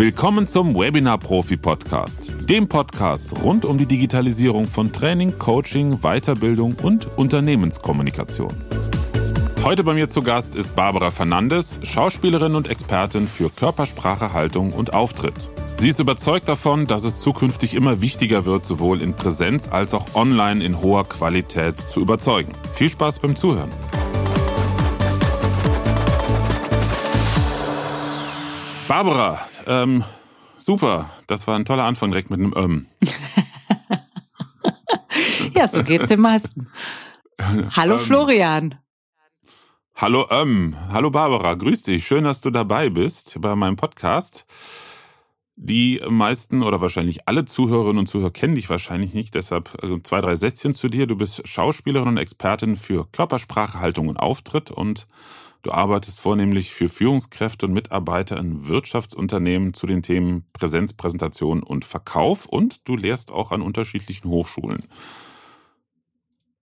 Willkommen zum Webinar Profi Podcast, dem Podcast rund um die Digitalisierung von Training, Coaching, Weiterbildung und Unternehmenskommunikation. Heute bei mir zu Gast ist Barbara Fernandes, Schauspielerin und Expertin für Körpersprache, Haltung und Auftritt. Sie ist überzeugt davon, dass es zukünftig immer wichtiger wird, sowohl in Präsenz als auch online in hoher Qualität zu überzeugen. Viel Spaß beim Zuhören. Barbara, ähm, super. Das war ein toller Anfang direkt mit einem Ähm. ja, so geht's den meisten. Hallo ähm. Florian. Hallo Ähm. Hallo Barbara, grüß dich. Schön, dass du dabei bist bei meinem Podcast. Die meisten oder wahrscheinlich alle Zuhörerinnen und Zuhörer kennen dich wahrscheinlich nicht, deshalb also zwei, drei Sätzchen zu dir. Du bist Schauspielerin und Expertin für Körpersprache, Haltung und Auftritt und Du arbeitest vornehmlich für Führungskräfte und Mitarbeiter in Wirtschaftsunternehmen zu den Themen Präsenz, Präsentation und Verkauf und du lehrst auch an unterschiedlichen Hochschulen.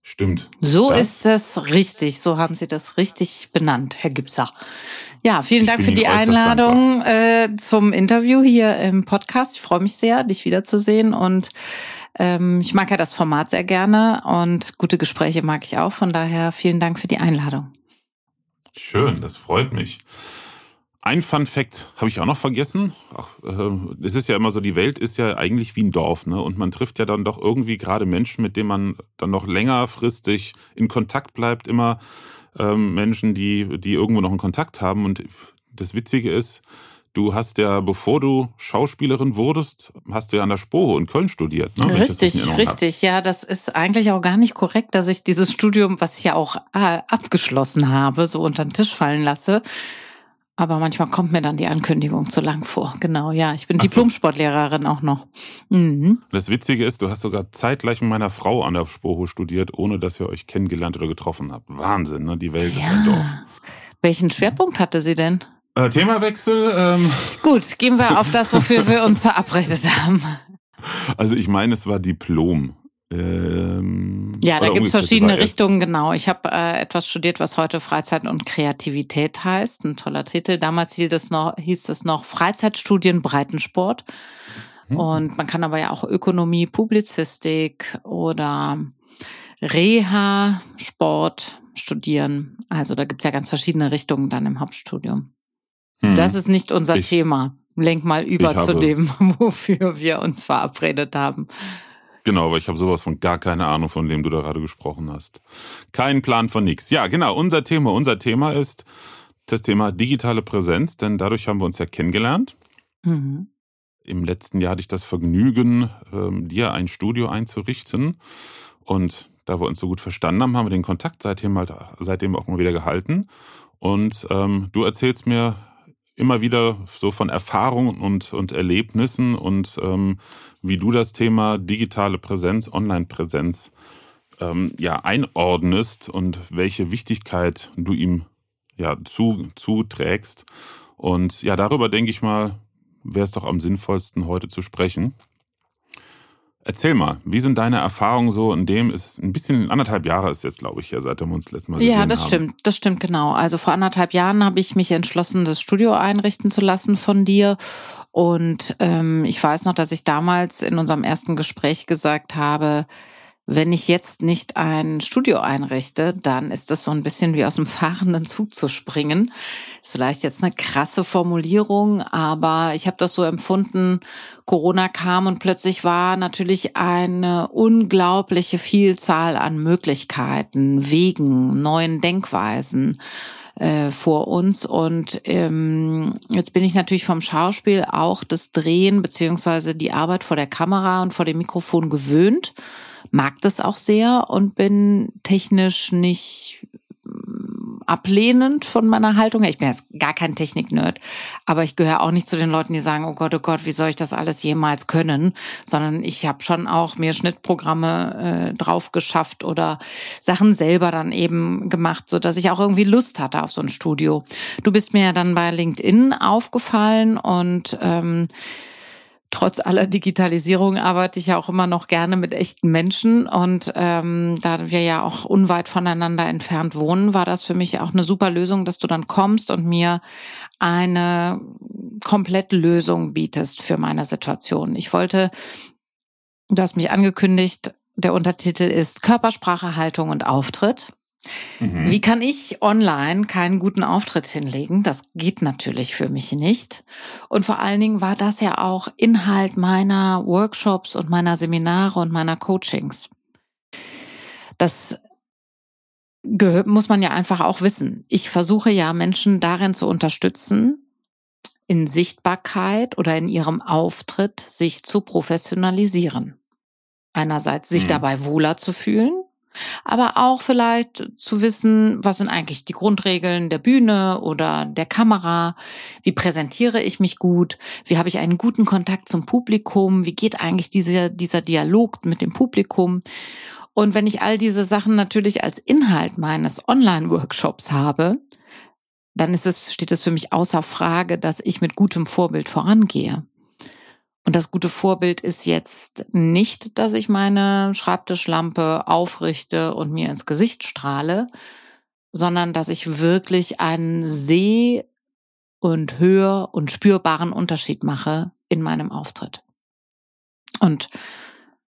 Stimmt. So das? ist das richtig. So haben Sie das richtig benannt, Herr Gipser. Ja, vielen Dank für die Einladung äh, zum Interview hier im Podcast. Ich freue mich sehr, dich wiederzusehen und ähm, ich mag ja das Format sehr gerne und gute Gespräche mag ich auch. Von daher vielen Dank für die Einladung. Schön, das freut mich. Ein Fun Fact habe ich auch noch vergessen. Ach, äh, es ist ja immer so, die Welt ist ja eigentlich wie ein Dorf, ne? Und man trifft ja dann doch irgendwie gerade Menschen, mit denen man dann noch längerfristig in Kontakt bleibt, immer ähm, Menschen, die, die irgendwo noch einen Kontakt haben. Und das Witzige ist, Du hast ja, bevor du Schauspielerin wurdest, hast du ja an der Spoho in Köln studiert. Ne? Richtig, richtig. Hab. Ja, das ist eigentlich auch gar nicht korrekt, dass ich dieses Studium, was ich ja auch äh, abgeschlossen habe, so unter den Tisch fallen lasse. Aber manchmal kommt mir dann die Ankündigung zu lang vor. Genau, ja. Ich bin Diplom-Sportlehrerin auch noch. Mhm. Das Witzige ist, du hast sogar zeitgleich mit meiner Frau an der Spoho studiert, ohne dass ihr euch kennengelernt oder getroffen habt. Wahnsinn, ne? Die Welt ja. ist ein Dorf. Welchen Schwerpunkt hatte sie denn? Äh, Themawechsel. Ähm. Gut, gehen wir auf das, wofür wir uns verabredet haben. Also ich meine, es war Diplom. Ähm, ja, da gibt es verschiedene Richtungen, genau. Ich habe äh, etwas studiert, was heute Freizeit und Kreativität heißt. Ein toller Titel. Damals hieß es noch, hieß es noch Freizeitstudien Breitensport. Hm. Und man kann aber ja auch Ökonomie, Publizistik oder Reha, Sport studieren. Also da gibt es ja ganz verschiedene Richtungen dann im Hauptstudium. Hm. Das ist nicht unser ich, Thema. Lenk mal über zu dem, wofür wir uns verabredet haben. Genau, weil ich habe sowas von gar keine Ahnung, von dem du da gerade gesprochen hast. Kein Plan von nichts. Ja, genau, unser Thema. Unser Thema ist das Thema digitale Präsenz, denn dadurch haben wir uns ja kennengelernt. Mhm. Im letzten Jahr hatte ich das Vergnügen, ähm, dir ein Studio einzurichten. Und da wir uns so gut verstanden haben, haben wir den Kontakt seitdem, halt, seitdem auch mal wieder gehalten. Und ähm, du erzählst mir immer wieder so von Erfahrungen und, und Erlebnissen und ähm, wie du das Thema digitale Präsenz, Online-Präsenz ähm, ja einordnest und welche Wichtigkeit du ihm ja zu, zuträgst. Und ja, darüber denke ich mal, wäre es doch am sinnvollsten, heute zu sprechen. Erzähl mal, wie sind deine Erfahrungen so in dem, ist ein bisschen anderthalb Jahre ist jetzt, glaube ich, ja, seit wir uns letztes Mal gesehen haben. Ja, das stimmt, das stimmt genau. Also vor anderthalb Jahren habe ich mich entschlossen, das Studio einrichten zu lassen von dir. Und ähm, ich weiß noch, dass ich damals in unserem ersten Gespräch gesagt habe, wenn ich jetzt nicht ein Studio einrichte, dann ist das so ein bisschen wie aus dem fahrenden Zug zu springen. Ist vielleicht jetzt eine krasse Formulierung, aber ich habe das so empfunden, Corona kam und plötzlich war natürlich eine unglaubliche Vielzahl an Möglichkeiten, Wegen, neuen Denkweisen äh, vor uns. Und ähm, jetzt bin ich natürlich vom Schauspiel auch das Drehen beziehungsweise die Arbeit vor der Kamera und vor dem Mikrofon gewöhnt mag das auch sehr und bin technisch nicht mm, ablehnend von meiner Haltung. Ich bin jetzt gar kein Technik-Nerd, aber ich gehöre auch nicht zu den Leuten, die sagen, oh Gott, oh Gott, wie soll ich das alles jemals können? Sondern ich habe schon auch mir Schnittprogramme äh, drauf geschafft oder Sachen selber dann eben gemacht, so dass ich auch irgendwie Lust hatte auf so ein Studio. Du bist mir ja dann bei LinkedIn aufgefallen und ähm, trotz aller Digitalisierung arbeite ich ja auch immer noch gerne mit echten Menschen. Und ähm, da wir ja auch unweit voneinander entfernt wohnen, war das für mich auch eine super Lösung, dass du dann kommst und mir eine komplette Lösung bietest für meine Situation. Ich wollte, du hast mich angekündigt, der Untertitel ist Körpersprache, Haltung und Auftritt. Mhm. Wie kann ich online keinen guten Auftritt hinlegen? Das geht natürlich für mich nicht. Und vor allen Dingen war das ja auch Inhalt meiner Workshops und meiner Seminare und meiner Coachings. Das muss man ja einfach auch wissen. Ich versuche ja Menschen darin zu unterstützen, in Sichtbarkeit oder in ihrem Auftritt sich zu professionalisieren. Einerseits sich mhm. dabei wohler zu fühlen aber auch vielleicht zu wissen, was sind eigentlich die Grundregeln der Bühne oder der Kamera, wie präsentiere ich mich gut, wie habe ich einen guten Kontakt zum Publikum, wie geht eigentlich diese, dieser Dialog mit dem Publikum. Und wenn ich all diese Sachen natürlich als Inhalt meines Online-Workshops habe, dann ist es, steht es für mich außer Frage, dass ich mit gutem Vorbild vorangehe. Und das gute Vorbild ist jetzt nicht, dass ich meine Schreibtischlampe aufrichte und mir ins Gesicht strahle, sondern dass ich wirklich einen seh- und hör- und spürbaren Unterschied mache in meinem Auftritt. Und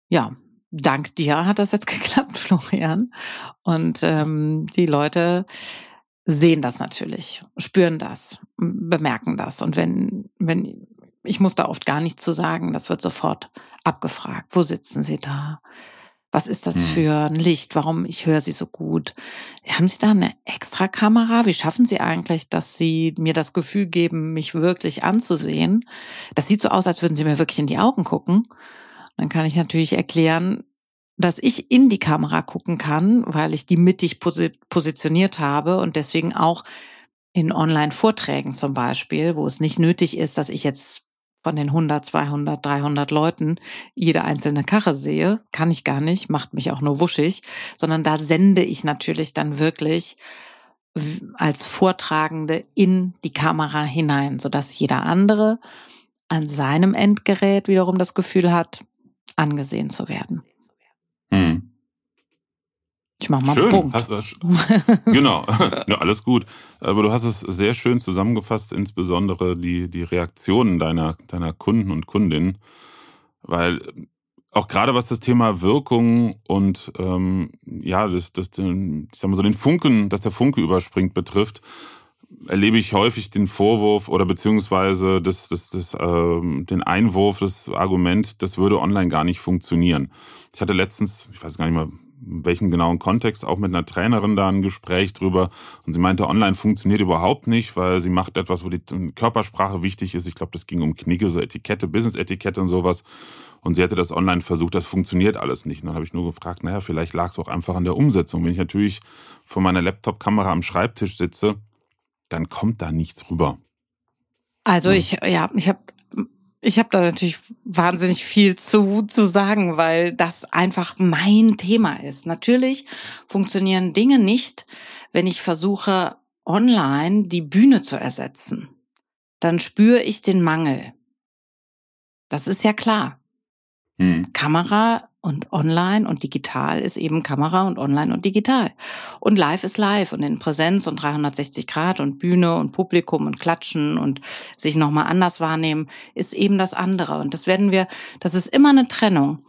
ja, dank dir hat das jetzt geklappt, Florian. Und ähm, die Leute sehen das natürlich, spüren das, bemerken das. Und wenn, wenn ich muss da oft gar nichts zu sagen. Das wird sofort abgefragt. Wo sitzen Sie da? Was ist das hm. für ein Licht? Warum ich höre Sie so gut? Haben Sie da eine extra Kamera? Wie schaffen Sie eigentlich, dass Sie mir das Gefühl geben, mich wirklich anzusehen? Das sieht so aus, als würden Sie mir wirklich in die Augen gucken. Dann kann ich natürlich erklären, dass ich in die Kamera gucken kann, weil ich die mittig positioniert habe und deswegen auch in Online-Vorträgen zum Beispiel, wo es nicht nötig ist, dass ich jetzt von den 100, 200, 300 Leuten jede einzelne Karre sehe, kann ich gar nicht, macht mich auch nur wuschig, sondern da sende ich natürlich dann wirklich als Vortragende in die Kamera hinein, sodass jeder andere an seinem Endgerät wiederum das Gefühl hat, angesehen zu werden. Hm. Ich mach mal schön. Punkt. Hast, genau, ja, alles gut. Aber du hast es sehr schön zusammengefasst, insbesondere die, die Reaktionen deiner, deiner Kunden und Kundinnen. Weil auch gerade was das Thema Wirkung und ähm, ja, das, das, ich sag mal so den Funken, dass der Funke überspringt betrifft, erlebe ich häufig den Vorwurf oder beziehungsweise das, das, das, ähm, den Einwurf, das Argument, das würde online gar nicht funktionieren. Ich hatte letztens, ich weiß gar nicht mal, welchem genauen Kontext, auch mit einer Trainerin da ein Gespräch drüber. Und sie meinte, online funktioniert überhaupt nicht, weil sie macht etwas, wo die Körpersprache wichtig ist. Ich glaube, das ging um Knigge, so Etikette, Business-Etikette und sowas. Und sie hatte das online versucht, das funktioniert alles nicht. Und dann habe ich nur gefragt, naja, vielleicht lag es auch einfach an der Umsetzung. Wenn ich natürlich vor meiner Laptop-Kamera am Schreibtisch sitze, dann kommt da nichts rüber. Also ich, ja, ich habe ich habe da natürlich wahnsinnig viel zu, zu sagen, weil das einfach mein Thema ist. Natürlich funktionieren Dinge nicht, wenn ich versuche, online die Bühne zu ersetzen. Dann spüre ich den Mangel. Das ist ja klar. Hm. Kamera und online und digital ist eben Kamera und online und digital. Und live ist live und in Präsenz und 360 Grad und Bühne und Publikum und Klatschen und sich nochmal anders wahrnehmen ist eben das andere. Und das werden wir, das ist immer eine Trennung.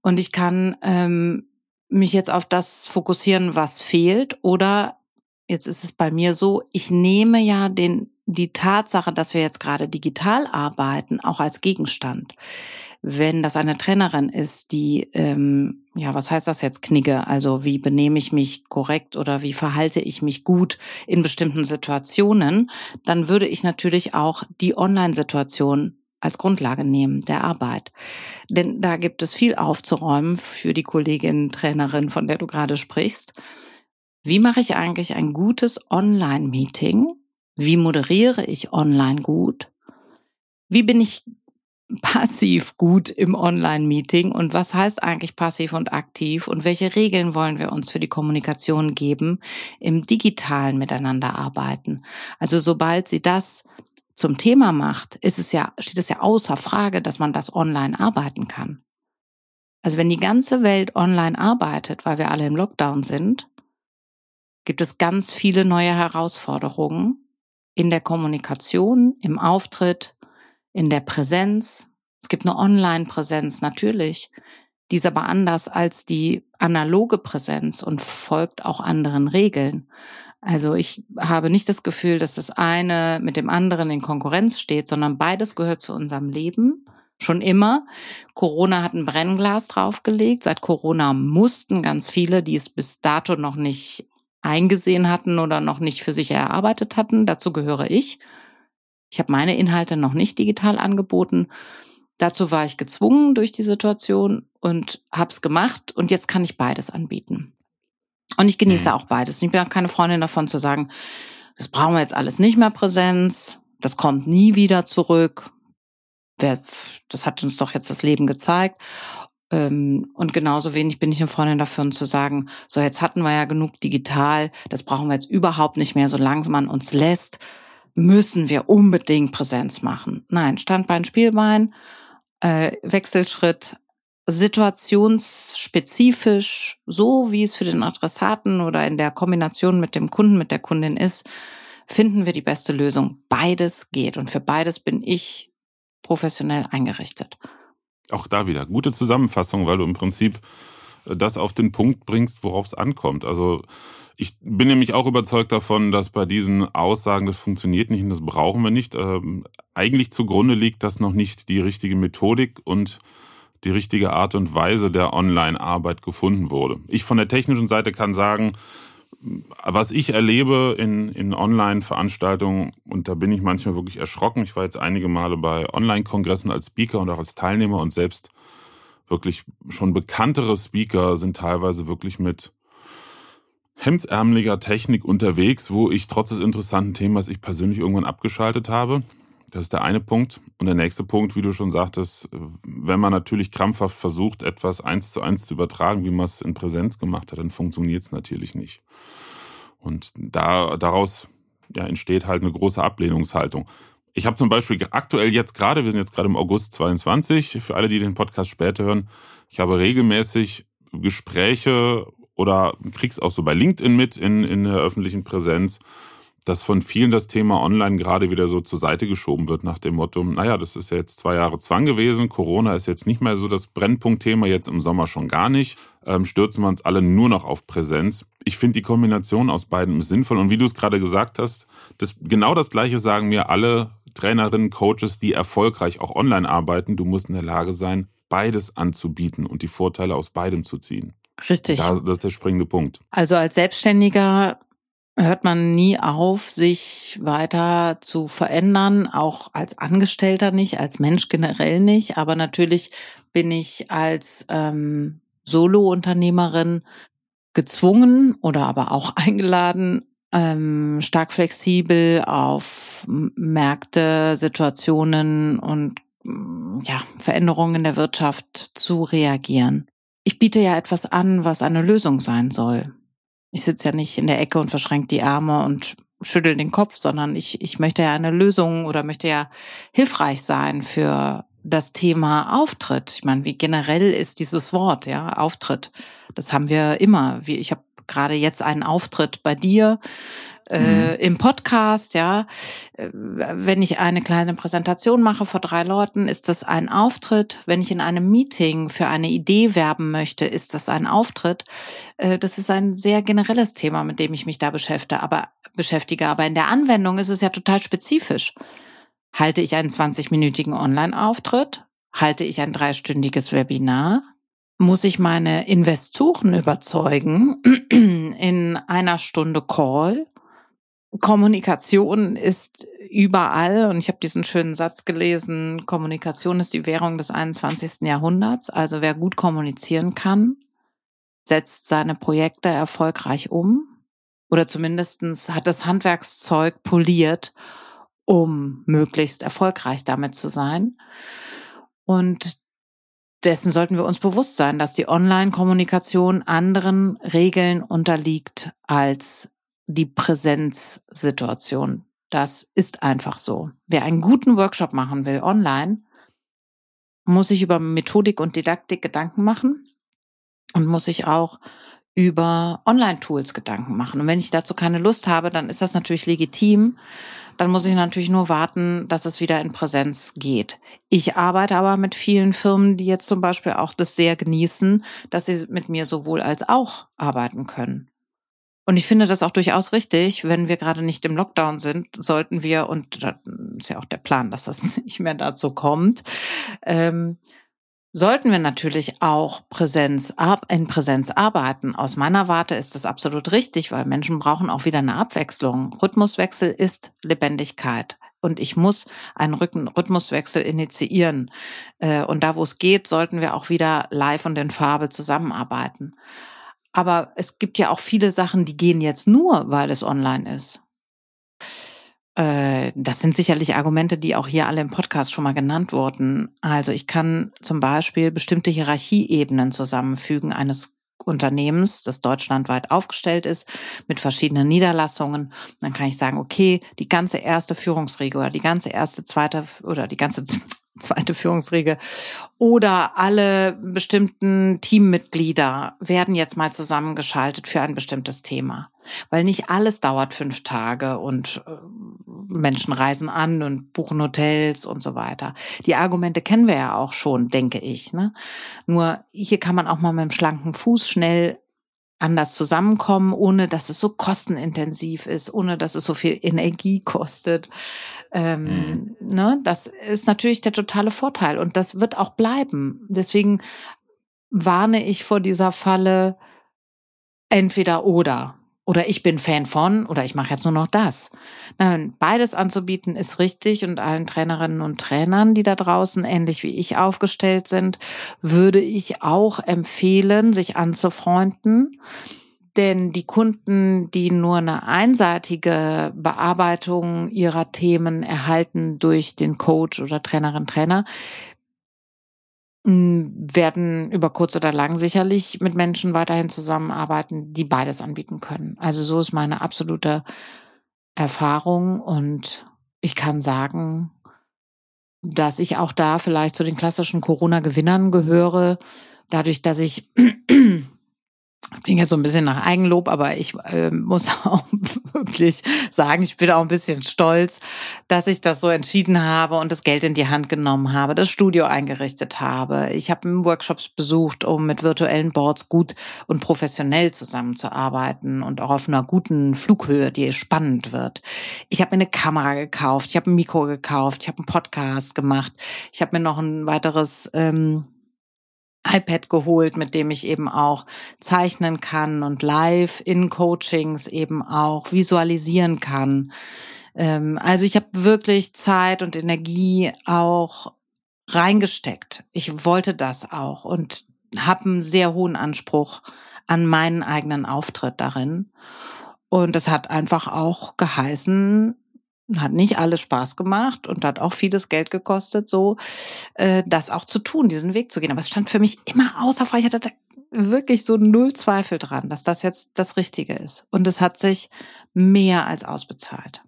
Und ich kann ähm, mich jetzt auf das fokussieren, was fehlt oder jetzt ist es bei mir so, ich nehme ja den die Tatsache, dass wir jetzt gerade digital arbeiten, auch als Gegenstand wenn das eine Trainerin ist, die, ähm, ja, was heißt das jetzt, Knigge? Also wie benehme ich mich korrekt oder wie verhalte ich mich gut in bestimmten Situationen, dann würde ich natürlich auch die Online-Situation als Grundlage nehmen der Arbeit. Denn da gibt es viel aufzuräumen für die Kollegin, Trainerin, von der du gerade sprichst. Wie mache ich eigentlich ein gutes Online-Meeting? Wie moderiere ich online gut? Wie bin ich passiv gut im Online-Meeting und was heißt eigentlich passiv und aktiv und welche Regeln wollen wir uns für die Kommunikation geben, im digitalen Miteinander arbeiten. Also sobald Sie das zum Thema macht, ist es ja, steht es ja außer Frage, dass man das online arbeiten kann. Also wenn die ganze Welt online arbeitet, weil wir alle im Lockdown sind, gibt es ganz viele neue Herausforderungen in der Kommunikation, im Auftritt, in der Präsenz. Es gibt eine Online-Präsenz natürlich, die ist aber anders als die analoge Präsenz und folgt auch anderen Regeln. Also ich habe nicht das Gefühl, dass das eine mit dem anderen in Konkurrenz steht, sondern beides gehört zu unserem Leben. Schon immer. Corona hat ein Brennglas draufgelegt. Seit Corona mussten ganz viele, die es bis dato noch nicht eingesehen hatten oder noch nicht für sich erarbeitet hatten, dazu gehöre ich. Ich habe meine Inhalte noch nicht digital angeboten. Dazu war ich gezwungen durch die Situation und habe es gemacht und jetzt kann ich beides anbieten. Und ich genieße mhm. auch beides. Ich bin auch keine Freundin davon zu sagen, das brauchen wir jetzt alles nicht mehr Präsenz, das kommt nie wieder zurück. Das hat uns doch jetzt das Leben gezeigt. Ähm, und genauso wenig bin ich eine Freundin dafür, zu sagen, so jetzt hatten wir ja genug digital, das brauchen wir jetzt überhaupt nicht mehr, solange man uns lässt, müssen wir unbedingt Präsenz machen. Nein, Standbein, Spielbein, äh, Wechselschritt, situationsspezifisch, so wie es für den Adressaten oder in der Kombination mit dem Kunden, mit der Kundin ist, finden wir die beste Lösung. Beides geht und für beides bin ich professionell eingerichtet. Auch da wieder gute Zusammenfassung, weil du im Prinzip äh, das auf den Punkt bringst, worauf es ankommt. Also ich bin nämlich auch überzeugt davon, dass bei diesen Aussagen, das funktioniert nicht und das brauchen wir nicht, ähm, eigentlich zugrunde liegt, dass noch nicht die richtige Methodik und die richtige Art und Weise der Online-Arbeit gefunden wurde. Ich von der technischen Seite kann sagen, was ich erlebe in, in Online-Veranstaltungen, und da bin ich manchmal wirklich erschrocken. Ich war jetzt einige Male bei Online-Kongressen als Speaker und auch als Teilnehmer und selbst wirklich schon bekanntere Speaker sind teilweise wirklich mit hemdsärmeliger Technik unterwegs, wo ich trotz des interessanten Themas ich persönlich irgendwann abgeschaltet habe. Das ist der eine Punkt. Und der nächste Punkt, wie du schon sagtest, wenn man natürlich krampfhaft versucht, etwas eins zu eins zu übertragen, wie man es in Präsenz gemacht hat, dann funktioniert es natürlich nicht. Und da, daraus ja, entsteht halt eine große Ablehnungshaltung. Ich habe zum Beispiel aktuell jetzt gerade, wir sind jetzt gerade im August 22, für alle, die den Podcast später hören, ich habe regelmäßig Gespräche oder krieg's auch so bei LinkedIn mit in, in der öffentlichen Präsenz, dass von vielen das Thema Online gerade wieder so zur Seite geschoben wird nach dem Motto, naja, das ist ja jetzt zwei Jahre Zwang gewesen, Corona ist jetzt nicht mehr so das Brennpunktthema, jetzt im Sommer schon gar nicht, ähm, stürzen wir uns alle nur noch auf Präsenz. Ich finde die Kombination aus beiden sinnvoll und wie du es gerade gesagt hast, das, genau das Gleiche sagen mir alle Trainerinnen, Coaches, die erfolgreich auch online arbeiten. Du musst in der Lage sein, beides anzubieten und die Vorteile aus beidem zu ziehen. Richtig. Da, das ist der springende Punkt. Also als Selbstständiger hört man nie auf, sich weiter zu verändern, auch als Angestellter nicht, als Mensch generell nicht. Aber natürlich bin ich als ähm, Solo-Unternehmerin gezwungen oder aber auch eingeladen, ähm, stark flexibel auf Märkte, Situationen und ja, Veränderungen in der Wirtschaft zu reagieren. Ich biete ja etwas an, was eine Lösung sein soll. Ich sitze ja nicht in der Ecke und verschränke die Arme und schüttel den Kopf, sondern ich, ich möchte ja eine Lösung oder möchte ja hilfreich sein für das Thema Auftritt. Ich meine, wie generell ist dieses Wort, ja, Auftritt. Das haben wir immer. Ich habe gerade jetzt einen Auftritt bei dir äh, mhm. im Podcast, ja. Äh, wenn ich eine kleine Präsentation mache vor drei Leuten, ist das ein Auftritt. Wenn ich in einem Meeting für eine Idee werben möchte, ist das ein Auftritt. Äh, das ist ein sehr generelles Thema, mit dem ich mich da beschäftige. Aber beschäftige. Aber in der Anwendung ist es ja total spezifisch. Halte ich einen 20-minütigen Online-Auftritt? Halte ich ein dreistündiges Webinar? Muss ich meine Investoren überzeugen in einer Stunde Call. Kommunikation ist überall und ich habe diesen schönen Satz gelesen, Kommunikation ist die Währung des 21. Jahrhunderts. Also wer gut kommunizieren kann, setzt seine Projekte erfolgreich um oder zumindestens hat das Handwerkszeug poliert, um möglichst erfolgreich damit zu sein. Und dessen sollten wir uns bewusst sein, dass die Online-Kommunikation anderen Regeln unterliegt als die Präsenzsituation. Das ist einfach so. Wer einen guten Workshop machen will online, muss sich über Methodik und Didaktik Gedanken machen und muss sich auch über Online-Tools Gedanken machen. Und wenn ich dazu keine Lust habe, dann ist das natürlich legitim. Dann muss ich natürlich nur warten, dass es wieder in Präsenz geht. Ich arbeite aber mit vielen Firmen, die jetzt zum Beispiel auch das sehr genießen, dass sie mit mir sowohl als auch arbeiten können. Und ich finde das auch durchaus richtig, wenn wir gerade nicht im Lockdown sind, sollten wir, und das ist ja auch der Plan, dass das nicht mehr dazu kommt, ähm, sollten wir natürlich auch Präsenz, in Präsenz arbeiten. Aus meiner Warte ist das absolut richtig, weil Menschen brauchen auch wieder eine Abwechslung. Rhythmuswechsel ist Lebendigkeit. Und ich muss einen Rhythmuswechsel initiieren. Äh, und da, wo es geht, sollten wir auch wieder live und in Farbe zusammenarbeiten. Aber es gibt ja auch viele Sachen, die gehen jetzt nur, weil es online ist. Äh, das sind sicherlich Argumente, die auch hier alle im Podcast schon mal genannt wurden. Also ich kann zum Beispiel bestimmte Hierarchieebenen zusammenfügen eines Unternehmens, das deutschlandweit aufgestellt ist, mit verschiedenen Niederlassungen. Dann kann ich sagen, okay, die ganze erste Führungsriege oder die ganze erste, zweite oder die ganze zweite Führungsriege oder alle bestimmten Teammitglieder werden jetzt mal zusammengeschaltet für ein bestimmtes Thema. Weil nicht alles dauert fünf Tage und äh, Menschen reisen an und buchen Hotels und so weiter. Die Argumente kennen wir ja auch schon, denke ich. Ne? Nur hier kann man auch mal mit einem schlanken Fuß schnell anders zusammenkommen, ohne dass es so kostenintensiv ist, ohne dass es so viel Energie kostet. Ähm, mhm. ne, das ist natürlich der totale Vorteil und das wird auch bleiben. Deswegen warne ich vor dieser Falle entweder oder. Oder ich bin Fan von oder ich mache jetzt nur noch das. Nein, beides anzubieten ist richtig und allen Trainerinnen und Trainern, die da draußen ähnlich wie ich aufgestellt sind, würde ich auch empfehlen, sich anzufreunden. Denn die Kunden, die nur eine einseitige Bearbeitung ihrer Themen erhalten durch den Coach oder Trainerin Trainer, werden über kurz oder lang sicherlich mit Menschen weiterhin zusammenarbeiten, die beides anbieten können. Also so ist meine absolute Erfahrung und ich kann sagen, dass ich auch da vielleicht zu den klassischen Corona-Gewinnern gehöre, dadurch, dass ich das klingt jetzt so ein bisschen nach Eigenlob, aber ich äh, muss auch wirklich sagen, ich bin auch ein bisschen stolz, dass ich das so entschieden habe und das Geld in die Hand genommen habe, das Studio eingerichtet habe. Ich habe Workshops besucht, um mit virtuellen Boards gut und professionell zusammenzuarbeiten und auch auf einer guten Flughöhe, die spannend wird. Ich habe mir eine Kamera gekauft, ich habe ein Mikro gekauft, ich habe einen Podcast gemacht, ich habe mir noch ein weiteres ähm, iPad geholt, mit dem ich eben auch zeichnen kann und live in Coachings eben auch visualisieren kann. Ähm, also ich habe wirklich Zeit und Energie auch reingesteckt. Ich wollte das auch und habe einen sehr hohen Anspruch an meinen eigenen Auftritt darin. Und das hat einfach auch geheißen, hat nicht alles Spaß gemacht und hat auch vieles Geld gekostet, so äh, das auch zu tun, diesen Weg zu gehen. Aber es stand für mich immer außer Frage. Ich hatte wirklich so null Zweifel dran, dass das jetzt das Richtige ist. Und es hat sich mehr als ausbezahlt.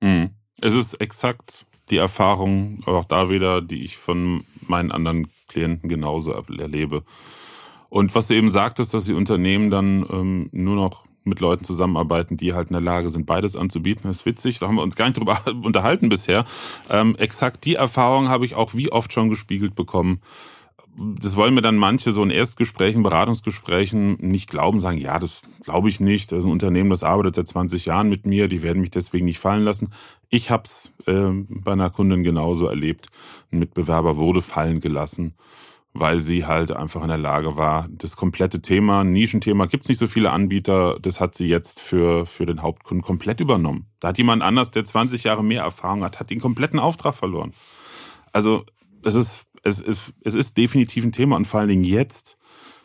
Mhm. Es ist exakt die Erfahrung, auch da wieder, die ich von meinen anderen Klienten genauso erlebe. Und was du eben sagtest, dass die Unternehmen dann ähm, nur noch mit Leuten zusammenarbeiten, die halt in der Lage sind, beides anzubieten. Das ist witzig, da haben wir uns gar nicht drüber unterhalten bisher. Ähm, exakt die Erfahrung habe ich auch wie oft schon gespiegelt bekommen. Das wollen mir dann manche so in Erstgesprächen, Beratungsgesprächen nicht glauben, sagen, ja, das glaube ich nicht. Das ist ein Unternehmen, das arbeitet seit 20 Jahren mit mir, die werden mich deswegen nicht fallen lassen. Ich habe es äh, bei einer Kundin genauso erlebt. Ein Mitbewerber wurde fallen gelassen weil sie halt einfach in der Lage war, das komplette Thema, Nischenthema, gibt's nicht so viele Anbieter, das hat sie jetzt für, für den Hauptkunden komplett übernommen. Da hat jemand anders, der 20 Jahre mehr Erfahrung hat, hat den kompletten Auftrag verloren. Also es ist, es ist, es ist definitiv ein Thema und vor allen Dingen jetzt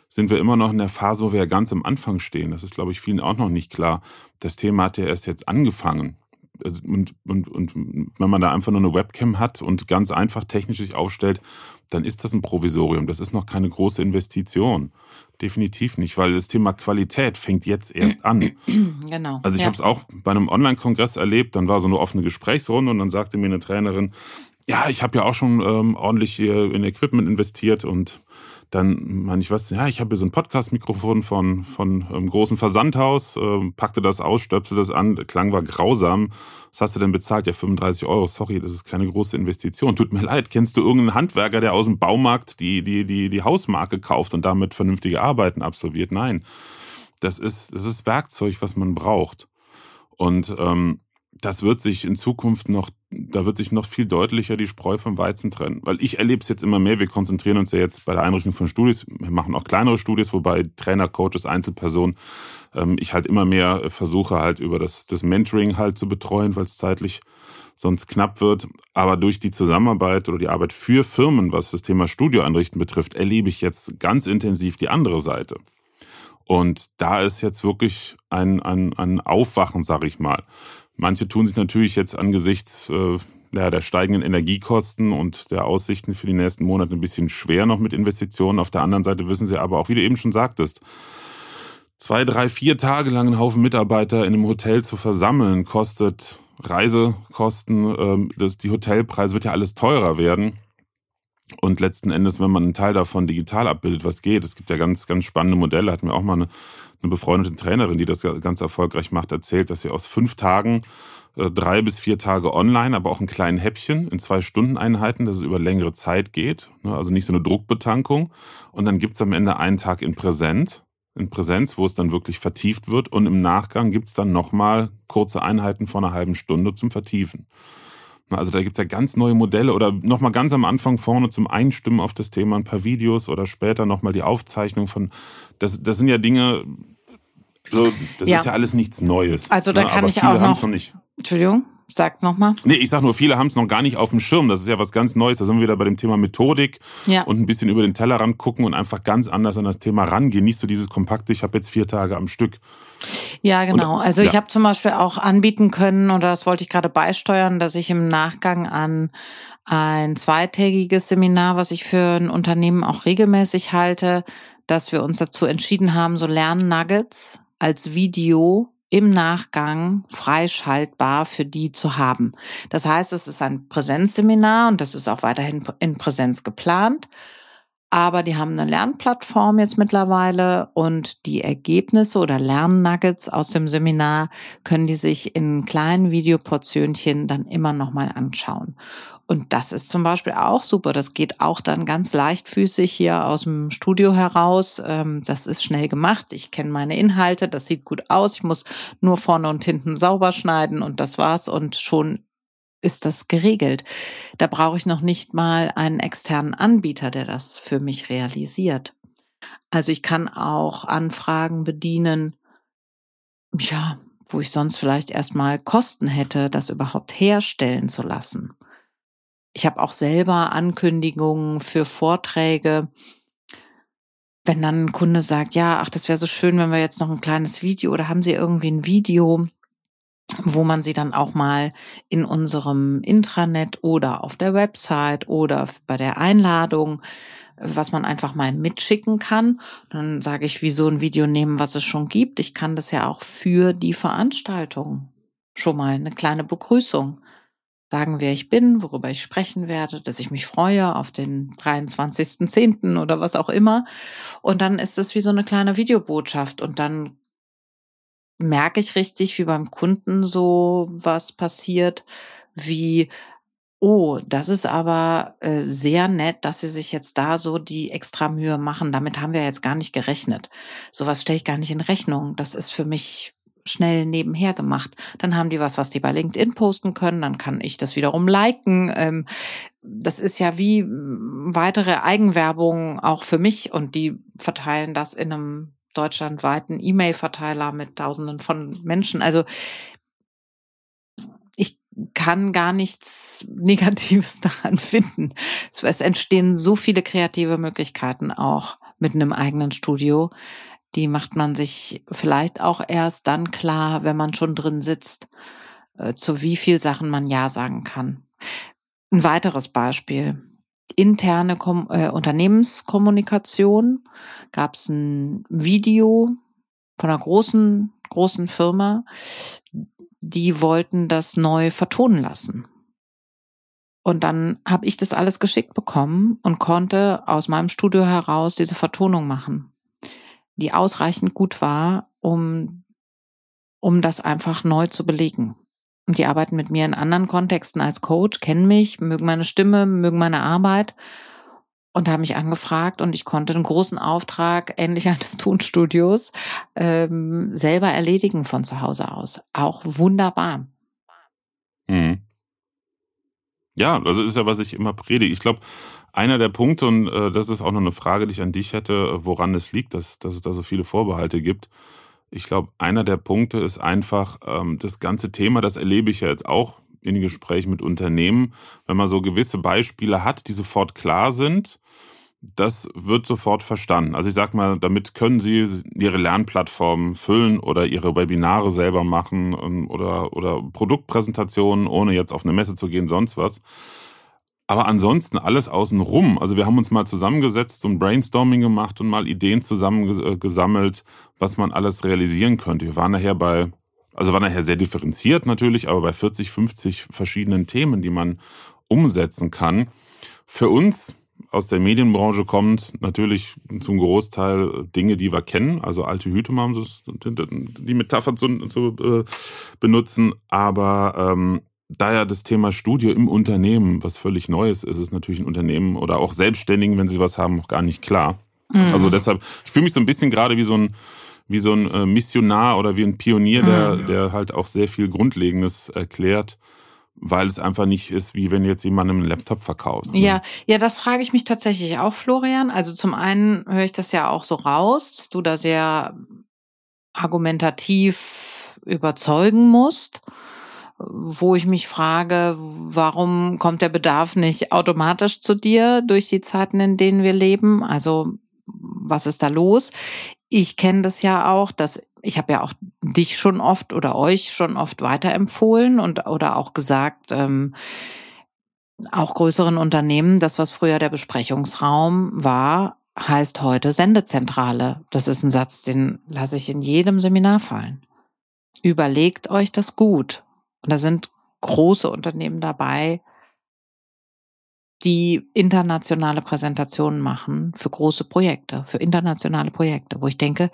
sind wir immer noch in der Phase, wo wir ja ganz am Anfang stehen. Das ist, glaube ich, vielen auch noch nicht klar. Das Thema hat ja erst jetzt angefangen. also, und, und, und wenn man da einfach nur eine Webcam hat und ganz einfach technisch sich aufstellt, dann ist das ein Provisorium. Das ist noch keine große Investition. Definitiv nicht, weil das Thema Qualität fängt jetzt erst an. Genau. Also ich ja. habe es auch bei einem Online-Kongress erlebt, dann war so eine offene Gesprächsrunde und dann sagte mir eine Trainerin, ja, ich habe ja auch schon ähm, ordentlich hier in Equipment investiert und dann meine ich, was, ja, ich habe hier so ein Podcast-Mikrofon von, von einem großen Versandhaus, äh, packte das aus, stöpselte das an, der Klang war grausam. Was hast du denn bezahlt? Ja, 35 Euro. Sorry, das ist keine große Investition. Tut mir leid. Kennst du irgendeinen Handwerker, der aus dem Baumarkt die, die, die, die Hausmarke kauft und damit vernünftige Arbeiten absolviert? Nein. Das ist, das ist Werkzeug, was man braucht. Und ähm, das wird sich in Zukunft noch, da wird sich noch viel deutlicher die Spreu vom Weizen trennen. Weil ich erlebe es jetzt immer mehr, wir konzentrieren uns ja jetzt bei der Einrichtung von Studios, wir machen auch kleinere Studios, wobei Trainer, Coaches, Einzelpersonen, ähm, ich halt immer mehr versuche halt über das, das Mentoring halt zu betreuen, weil es zeitlich sonst knapp wird. Aber durch die Zusammenarbeit oder die Arbeit für Firmen, was das Thema Studio einrichten betrifft, erlebe ich jetzt ganz intensiv die andere Seite. Und da ist jetzt wirklich ein, ein, ein Aufwachen, sag ich mal. Manche tun sich natürlich jetzt angesichts äh, der steigenden Energiekosten und der Aussichten für die nächsten Monate ein bisschen schwer noch mit Investitionen. Auf der anderen Seite wissen sie aber auch, wie du eben schon sagtest, zwei, drei, vier Tage lang einen Haufen Mitarbeiter in einem Hotel zu versammeln, kostet Reisekosten, ähm, das, die Hotelpreise wird ja alles teurer werden. Und letzten Endes, wenn man einen Teil davon digital abbildet, was geht, es gibt ja ganz, ganz spannende Modelle, hat mir auch mal eine, eine befreundete Trainerin, die das ganz erfolgreich macht, erzählt, dass sie aus fünf Tagen äh, drei bis vier Tage online, aber auch in kleinen Häppchen, in zwei Stunden Einheiten, dass es über längere Zeit geht, ne, also nicht so eine Druckbetankung. Und dann gibt's am Ende einen Tag in Präsenz, in Präsenz, wo es dann wirklich vertieft wird. Und im Nachgang gibt's dann nochmal kurze Einheiten von einer halben Stunde zum Vertiefen. Also da gibt's ja ganz neue Modelle oder nochmal ganz am Anfang vorne zum Einstimmen auf das Thema ein paar Videos oder später nochmal die Aufzeichnung von, das, das sind ja Dinge, so, das Ja. ist ja alles nichts Neues. Also da ne? kann Aber ich auch noch- nicht. Entschuldigung, sag's nochmal. Nee, ich sag nur, viele haben es noch gar nicht auf dem Schirm. Das ist ja was ganz Neues. Da sind wir wieder bei dem Thema Methodik Ja. und ein bisschen über den Tellerrand gucken und einfach ganz anders an das Thema rangehen. Nicht so dieses kompakte, ich habe jetzt vier Tage am Stück. Ja, genau. Und- Also ich ja. habe zum Beispiel auch anbieten können, oder das wollte ich gerade beisteuern, dass ich im Nachgang an ein zweitägiges Seminar, was ich für ein Unternehmen auch regelmäßig halte, dass wir uns dazu entschieden haben, so Lernnuggets als Video im Nachgang freischaltbar für die zu haben. Das heißt, es ist ein Präsenzseminar und das ist auch weiterhin in Präsenz geplant. Aber die haben eine Lernplattform jetzt mittlerweile und die Ergebnisse oder Lernnuggets aus dem Seminar können die sich in kleinen Videoportionchen dann immer nochmal anschauen. Und das ist zum Beispiel auch super. Das geht auch dann ganz leichtfüßig hier aus dem Studio heraus. Ähm, Das ist schnell gemacht. Ich kenne meine Inhalte. Das sieht gut aus. Ich muss nur vorne und hinten sauber schneiden und das war's. Und schon ist das geregelt. Da brauche ich noch nicht mal einen externen Anbieter, der das für mich realisiert. Also ich kann auch Anfragen bedienen, ja, wo ich sonst vielleicht erstmal Kosten hätte, das überhaupt herstellen zu lassen. Ich habe auch selber Ankündigungen für Vorträge. Wenn dann ein Kunde sagt, ja, ach, das wäre so schön, wenn wir jetzt noch ein kleines Video oder haben Sie irgendwie ein Video, wo man sie dann auch mal in unserem Intranet oder auf der Website oder bei der Einladung, was man einfach mal mitschicken kann. Dann sage ich, wieso ein Video nehmen, was es schon gibt. Ich kann das ja auch für die Veranstaltung schon mal eine kleine Begrüßung sagen, wer ich bin, worüber ich sprechen werde, dass ich mich freue auf den 23.10. oder was auch immer. Und dann ist es wie so eine kleine Videobotschaft und dann merke ich richtig, wie beim Kunden so was passiert, wie, oh, das ist aber äh, sehr nett, dass sie sich jetzt da so die extra Mühe machen. Damit haben wir jetzt gar nicht gerechnet. Sowas stelle ich gar nicht in Rechnung. Das ist für mich schnell nebenher gemacht. Dann haben die was, was die bei LinkedIn posten können, dann kann ich das wiederum liken. Ähm, das ist ja wie weitere Eigenwerbung auch für mich und die verteilen das in einem deutschlandweiten E-Mail-Verteiler mit Tausenden von Menschen. Also ich kann gar nichts Negatives daran finden. Es, entstehen so viele kreative Möglichkeiten auch mit einem eigenen Studio. Die macht man sich vielleicht auch erst dann klar, wenn man schon drin sitzt. äh, zu wie viel Sachen man Ja sagen kann. Ein weiteres Beispiel. Interne Kom äh, Unternehmenskommunikation gab es ein Video von einer großen, großen Firma, die wollten das neu vertonen lassen. Und dann habe ich das alles geschickt bekommen und konnte aus meinem Studio heraus diese Vertonung machen, die ausreichend gut war, um, um das einfach neu zu belegen. Und die arbeiten mit mir in anderen Kontexten als Coach, kennen mich, mögen meine Stimme, mögen meine Arbeit und haben mich angefragt und ich konnte einen großen Auftrag, ähnlich eines Tonstudios, ähm, selber erledigen von zu Hause aus. Auch wunderbar. Mhm. Ja, also ist ja, was ich immer predige. Ich glaube, einer der Punkte, und äh, das ist auch noch eine Frage, die ich an dich hätte, woran es liegt, dass, dass es da so viele Vorbehalte gibt. Ich glaube, einer der Punkte ist einfach ähm, das ganze Thema, das erlebe ich ja jetzt auch in Gesprächen mit Unternehmen, wenn man so gewisse Beispiele hat, die sofort klar sind, das wird sofort verstanden. Also ich sag mal, damit können Sie Ihre Lernplattformen füllen oder Ihre Webinare selber machen ähm, oder, oder Produktpräsentationen, ohne jetzt auf eine Messe zu gehen, sonst was. Aber ansonsten alles außen rum. Also wir haben uns mal zusammengesetzt und Brainstorming gemacht und mal Ideen zusammengesammelt, was man alles realisieren könnte. Wir waren nachher bei, also war nachher sehr differenziert natürlich, aber bei 40, 50 verschiedenen Themen, die man umsetzen kann. Für uns aus der Medienbranche kommt, natürlich zum Großteil Dinge, die wir kennen, also alte Hüte mal, um die Metapher zu, zu äh, benutzen, aber ähm, da ja das Thema Studio im Unternehmen was völlig Neues ist, ist natürlich ein Unternehmen oder auch Selbstständigen, wenn sie was haben, noch gar nicht klar. Mhm. Also deshalb, ich fühle mich so ein bisschen gerade wie so ein wie so ein äh, Missionar oder wie ein Pionier, der, mhm. der halt auch sehr viel Grundlegendes erklärt weil es einfach nicht ist, wie wenn jetzt jemandem einen Laptop verkaufst. Ne? Ja, ja, das frage ich mich tatsächlich auch, Florian. Also zum einen höre ich das ja auch so raus, dass du da sehr argumentativ überzeugen musst, wo ich mich frage, warum kommt der Bedarf nicht automatisch zu dir durch die Zeiten, in denen wir leben? Also was ist da los? Ich kenne das ja auch, dass ich habe ja auch dich schon oft oder euch schon oft weiterempfohlen und oder auch gesagt, ähm, auch größeren Unternehmen, das, was früher der Besprechungsraum war, heißt heute Sendezentrale. Das ist ein Satz, den lasse ich in jedem Seminar fallen. Überlegt euch das gut. Und da sind große Unternehmen dabei, die internationale Präsentationen machen für große Projekte, für internationale Projekte, wo ich denke,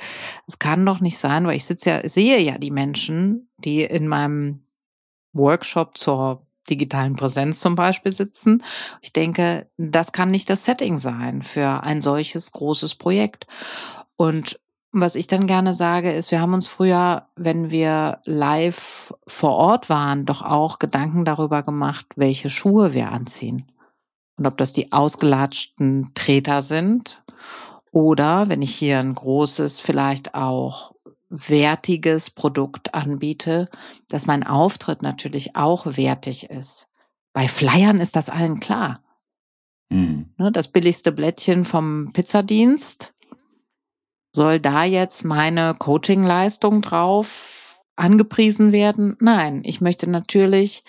es kann doch nicht sein, weil ich sitze ja, sehe ja die Menschen, die in meinem Workshop zur digitalen Präsenz zum Beispiel sitzen. Ich denke, das kann nicht das Setting sein für ein solches großes Projekt. Und was ich dann gerne sage, ist, wir haben uns früher, wenn wir live vor Ort waren, doch auch Gedanken darüber gemacht, welche Schuhe wir anziehen und ob das die ausgelatschten Treter sind oder wenn ich hier ein großes, vielleicht auch wertiges Produkt anbiete, dass mein Auftritt natürlich auch wertig ist. Bei Flyern ist das allen klar. Mhm. Ne, das billigste Blättchen vom Pizzadienst soll da jetzt meine Coachingleistung drauf angepriesen werden. Nein, ich möchte natürlich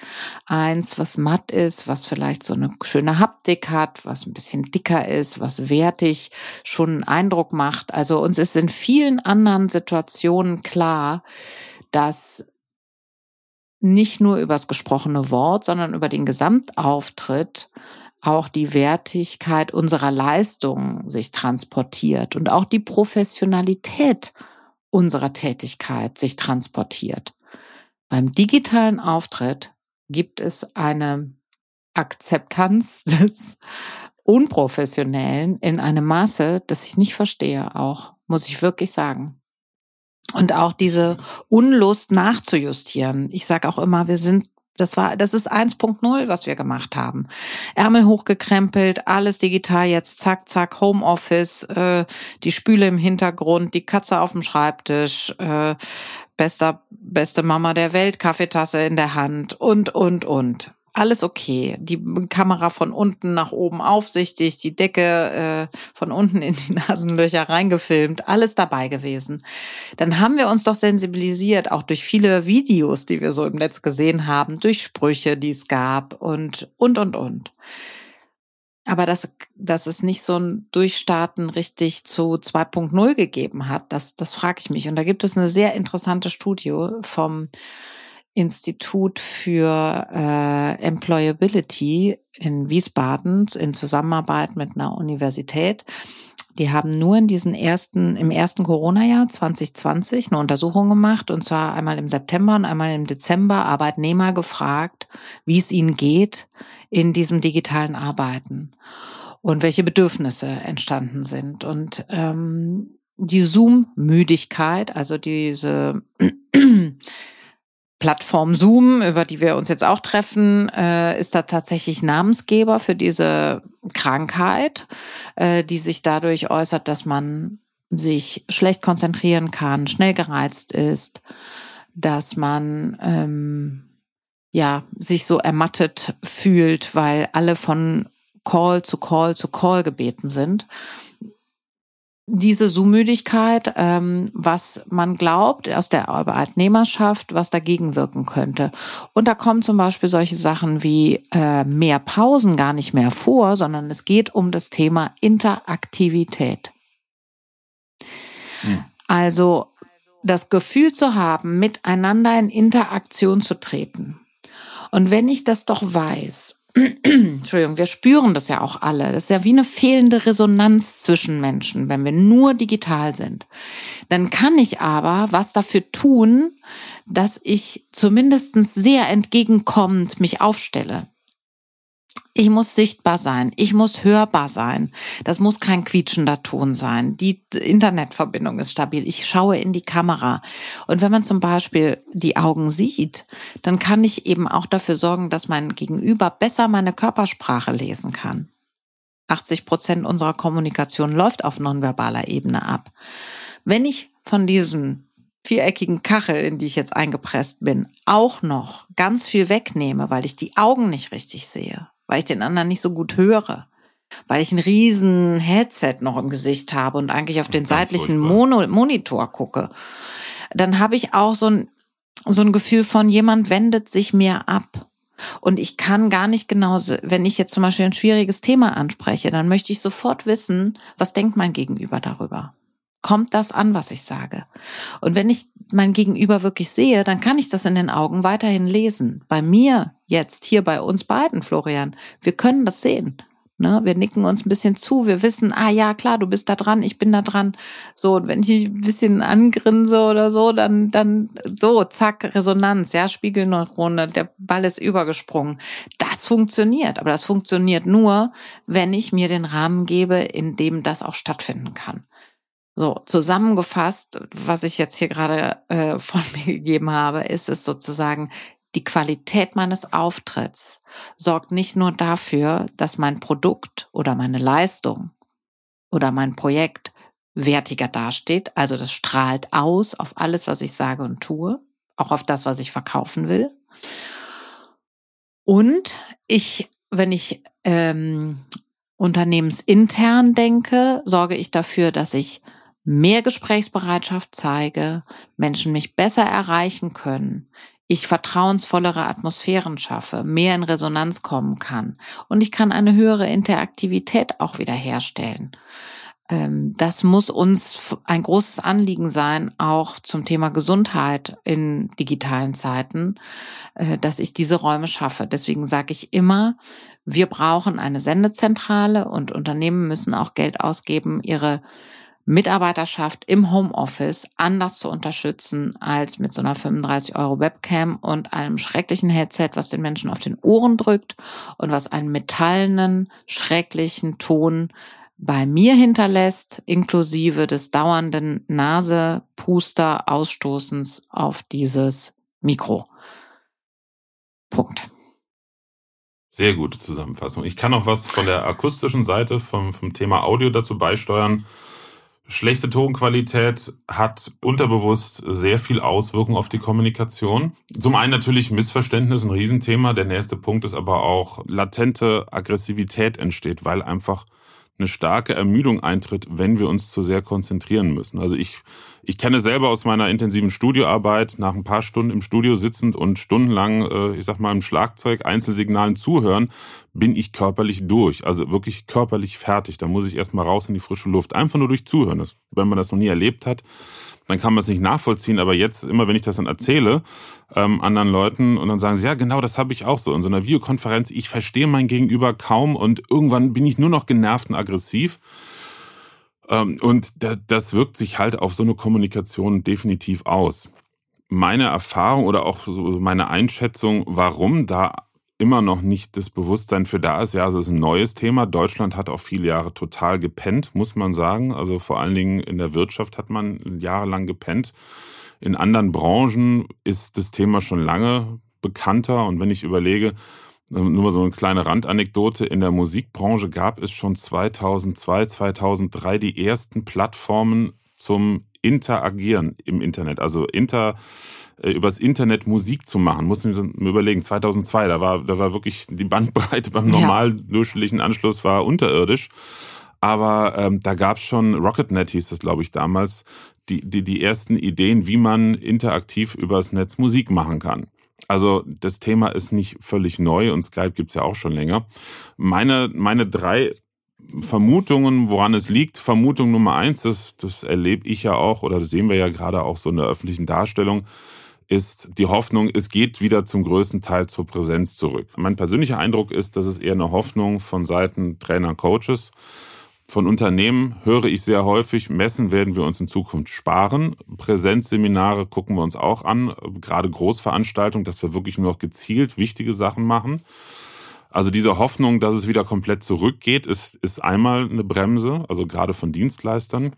eins, was matt ist, was vielleicht so eine schöne Haptik hat, was ein bisschen dicker ist, was wertig schon einen Eindruck macht. Also uns ist in vielen anderen Situationen klar, dass nicht nur übers gesprochene Wort, sondern über den Gesamtauftritt auch die Wertigkeit unserer Leistung sich transportiert und auch die Professionalität unserer Tätigkeit sich transportiert. Beim digitalen Auftritt gibt es eine Akzeptanz des Unprofessionellen in einem Maße, das ich nicht verstehe, auch, muss ich wirklich sagen. Und auch diese Unlust nachzujustieren. Ich sage auch immer, wir sind das war, das ist 1.0, was wir gemacht haben. Ärmel hochgekrempelt, alles digital jetzt, zack, zack, Homeoffice, äh, die Spüle im Hintergrund, die Katze auf dem Schreibtisch, äh, bester, beste Mama der Welt, Kaffeetasse in der Hand und, und, und. Alles okay. Die Kamera von unten nach oben aufsichtig, die Decke äh, von unten in die Nasenlöcher reingefilmt, alles dabei gewesen. Dann haben wir uns doch sensibilisiert, auch durch viele Videos, die wir so im Netz gesehen haben, durch Sprüche, die es gab und, und, und, und. Aber dass, dass es nicht so ein Durchstarten richtig zu 2.0 gegeben hat, das, das frage ich mich. Und da gibt es eine sehr interessante Studie vom Institut für äh, Employability in Wiesbaden in Zusammenarbeit mit einer Universität. Die haben nur in diesen ersten, im ersten Corona-Jahr 2020 eine Untersuchung gemacht und zwar einmal im September und einmal im Dezember Arbeitnehmer gefragt, wie es ihnen geht in diesem digitalen Arbeiten und welche Bedürfnisse entstanden sind. Und ähm, die Zoom-Müdigkeit, also diese Plattform Zoom, über die wir uns jetzt auch treffen, äh, ist da tatsächlich Namensgeber für diese Krankheit, äh, die sich dadurch äußert, dass man sich schlecht konzentrieren kann, schnell gereizt ist, dass man ähm, ja sich so ermattet fühlt, weil alle von Call zu Call zu Call gebeten sind diese Zoom-Müdigkeit, ähm, was man glaubt aus der Arbeitnehmerschaft, was dagegen wirken könnte. Und da kommen zum Beispiel solche Sachen wie äh, mehr Pausen gar nicht mehr vor, sondern es geht um das Thema Interaktivität. Hm. Also das Gefühl zu haben, miteinander in Interaktion zu treten. Und wenn ich das doch weiß, Entschuldigung, wir spüren das ja auch alle. Das ist ja wie eine fehlende Resonanz zwischen Menschen, wenn wir nur digital sind. Dann kann ich aber was dafür tun, dass ich zumindest sehr entgegenkommend mich aufstelle. Ich muss sichtbar sein, ich muss hörbar sein. Das muss kein quietschender Ton sein. Die Internetverbindung ist stabil. Ich schaue in die Kamera. Und wenn man zum Beispiel die Augen sieht, dann kann ich eben auch dafür sorgen, dass mein Gegenüber besser meine Körpersprache lesen kann. 80 Prozent unserer Kommunikation läuft auf nonverbaler Ebene ab. Wenn ich von diesem viereckigen Kachel, in die ich jetzt eingepresst bin, auch noch ganz viel wegnehme, weil ich die Augen nicht richtig sehe, weil ich den anderen nicht so gut höre, weil ich ein riesen Headset noch im Gesicht habe und eigentlich auf den seitlichen Mono Monitor gucke, dann habe ich auch so ein, so ein Gefühl von, jemand wendet sich mir ab. Und ich kann gar nicht genau, wenn ich jetzt zum Beispiel ein schwieriges Thema anspreche, dann möchte ich sofort wissen, was denkt mein Gegenüber darüber kommt das an, was ich sage. Und wenn ich mein Gegenüber wirklich sehe, dann kann ich das in den Augen weiterhin lesen. Bei mir jetzt, hier bei uns beiden, Florian, wir können das sehen. Ne? Wir nicken uns ein bisschen zu, wir wissen, ah ja, klar, du bist da dran, ich bin da dran. So, und wenn ich ein bisschen angrinse oder so, dann, dann so, zack, Resonanz, ja, Spiegelneurone, der Ball ist übergesprungen. Das funktioniert, aber das funktioniert nur, wenn ich mir den Rahmen gebe, in dem das auch stattfinden kann. So, zusammengefasst, was ich jetzt hier gerade äh, von mir gegeben habe, ist es sozusagen, die Qualität meines Auftritts sorgt nicht nur dafür, dass mein Produkt oder meine Leistung oder mein Projekt wertiger dasteht, also das strahlt aus auf alles, was ich sage und tue, auch auf das, was ich verkaufen will. Und ich, wenn ich ähm, unternehmensintern denke, sorge ich dafür, dass ich mehr Gesprächsbereitschaft zeige, Menschen mich besser erreichen können, ich vertrauensvollere Atmosphären schaffe, mehr in Resonanz kommen kann und ich kann eine höhere Interaktivität auch wieder herstellen. Ähm, das muss uns ein großes Anliegen sein, auch zum Thema Gesundheit in digitalen Zeiten, äh, dass ich diese Räume schaffe. Deswegen sage ich immer, wir brauchen eine Sendezentrale und Unternehmen müssen auch Geld ausgeben, ihre Mitarbeiterschaft im Homeoffice anders zu unterstützen als mit so einer 35 Euro Webcam und einem schrecklichen Headset, was den Menschen auf den Ohren drückt und was einen metallenen, schrecklichen Ton bei mir hinterlässt, inklusive des dauernden Nase-Puster-Ausstoßens auf dieses Mikro. Punkt. Sehr gute Zusammenfassung. Ich kann auch was von der akustischen Seite vom, vom Thema Audio dazu beisteuern schlechte Tonqualität hat unterbewusst sehr viel Auswirkung auf die Kommunikation. Zum einen natürlich Missverständnis, ein Riesenthema. Der nächste Punkt ist aber auch latente Aggressivität entsteht, weil einfach eine starke Ermüdung eintritt, wenn wir uns zu sehr konzentrieren müssen. Also ich, ich kenne selber aus meiner intensiven Studioarbeit, nach ein paar Stunden im Studio sitzend und stundenlang, äh, ich sag mal, im Schlagzeug Einzelsignalen zuhören, bin ich körperlich durch. Also wirklich körperlich fertig. Da muss ich erstmal raus in die frische Luft. Einfach nur durch Zuhören. Das, wenn man das noch nie erlebt hat, dann kann man es nicht nachvollziehen. Aber jetzt, immer wenn ich das dann erzähle, ähm, anderen Leuten, und dann sagen sie, ja, genau, das habe ich auch so. In so einer Videokonferenz, ich verstehe mein Gegenüber kaum und irgendwann bin ich nur noch genervt und aggressiv. Ähm, und das, das wirkt sich halt auf so eine Kommunikation definitiv aus. Meine Erfahrung oder auch so meine Einschätzung, warum da immer noch nicht das Bewusstsein für da ist. Ja, also es ist ein neues Thema. Deutschland hat auch viele Jahre total gepennt, muss man sagen. Also vor allen Dingen in der Wirtschaft hat man jahrelang gepennt. In anderen Branchen ist das Thema schon lange bekannter. Und wenn ich überlege, nur mal so eine kleine Randanekdote, in der Musikbranche gab es schon 2002, 2003 die ersten Plattformen zum Interagieren im Internet. Also inter übers Internet Musik zu machen. Muss mir überlegen, 2002, da war, da war wirklich die Bandbreite beim normal durchschnittlichen Anschluss war unterirdisch. Aber ähm, da gab es schon, RocketNet hieß das, glaube ich, damals, die, die, die ersten Ideen, wie man interaktiv übers Netz Musik machen kann. Also das Thema ist nicht völlig neu und Skype gibt's ja auch schon länger. Meine, meine drei Vermutungen, woran es liegt. Vermutung Nummer eins, das, das erlebe ich ja auch, oder das sehen wir ja gerade auch so in der öffentlichen Darstellung ist die Hoffnung, es geht wieder zum größten Teil zur Präsenz zurück. Mein persönlicher Eindruck ist, dass es eher eine Hoffnung von Seiten Trainer, Coaches, von Unternehmen höre ich sehr häufig, Messen werden wir uns in Zukunft sparen. Präsenzseminare gucken wir uns auch an, gerade Großveranstaltungen, dass wir wirklich nur noch gezielt wichtige Sachen machen. Also diese Hoffnung, dass es wieder komplett zurückgeht, ist, ist einmal eine Bremse, also gerade von Dienstleistern.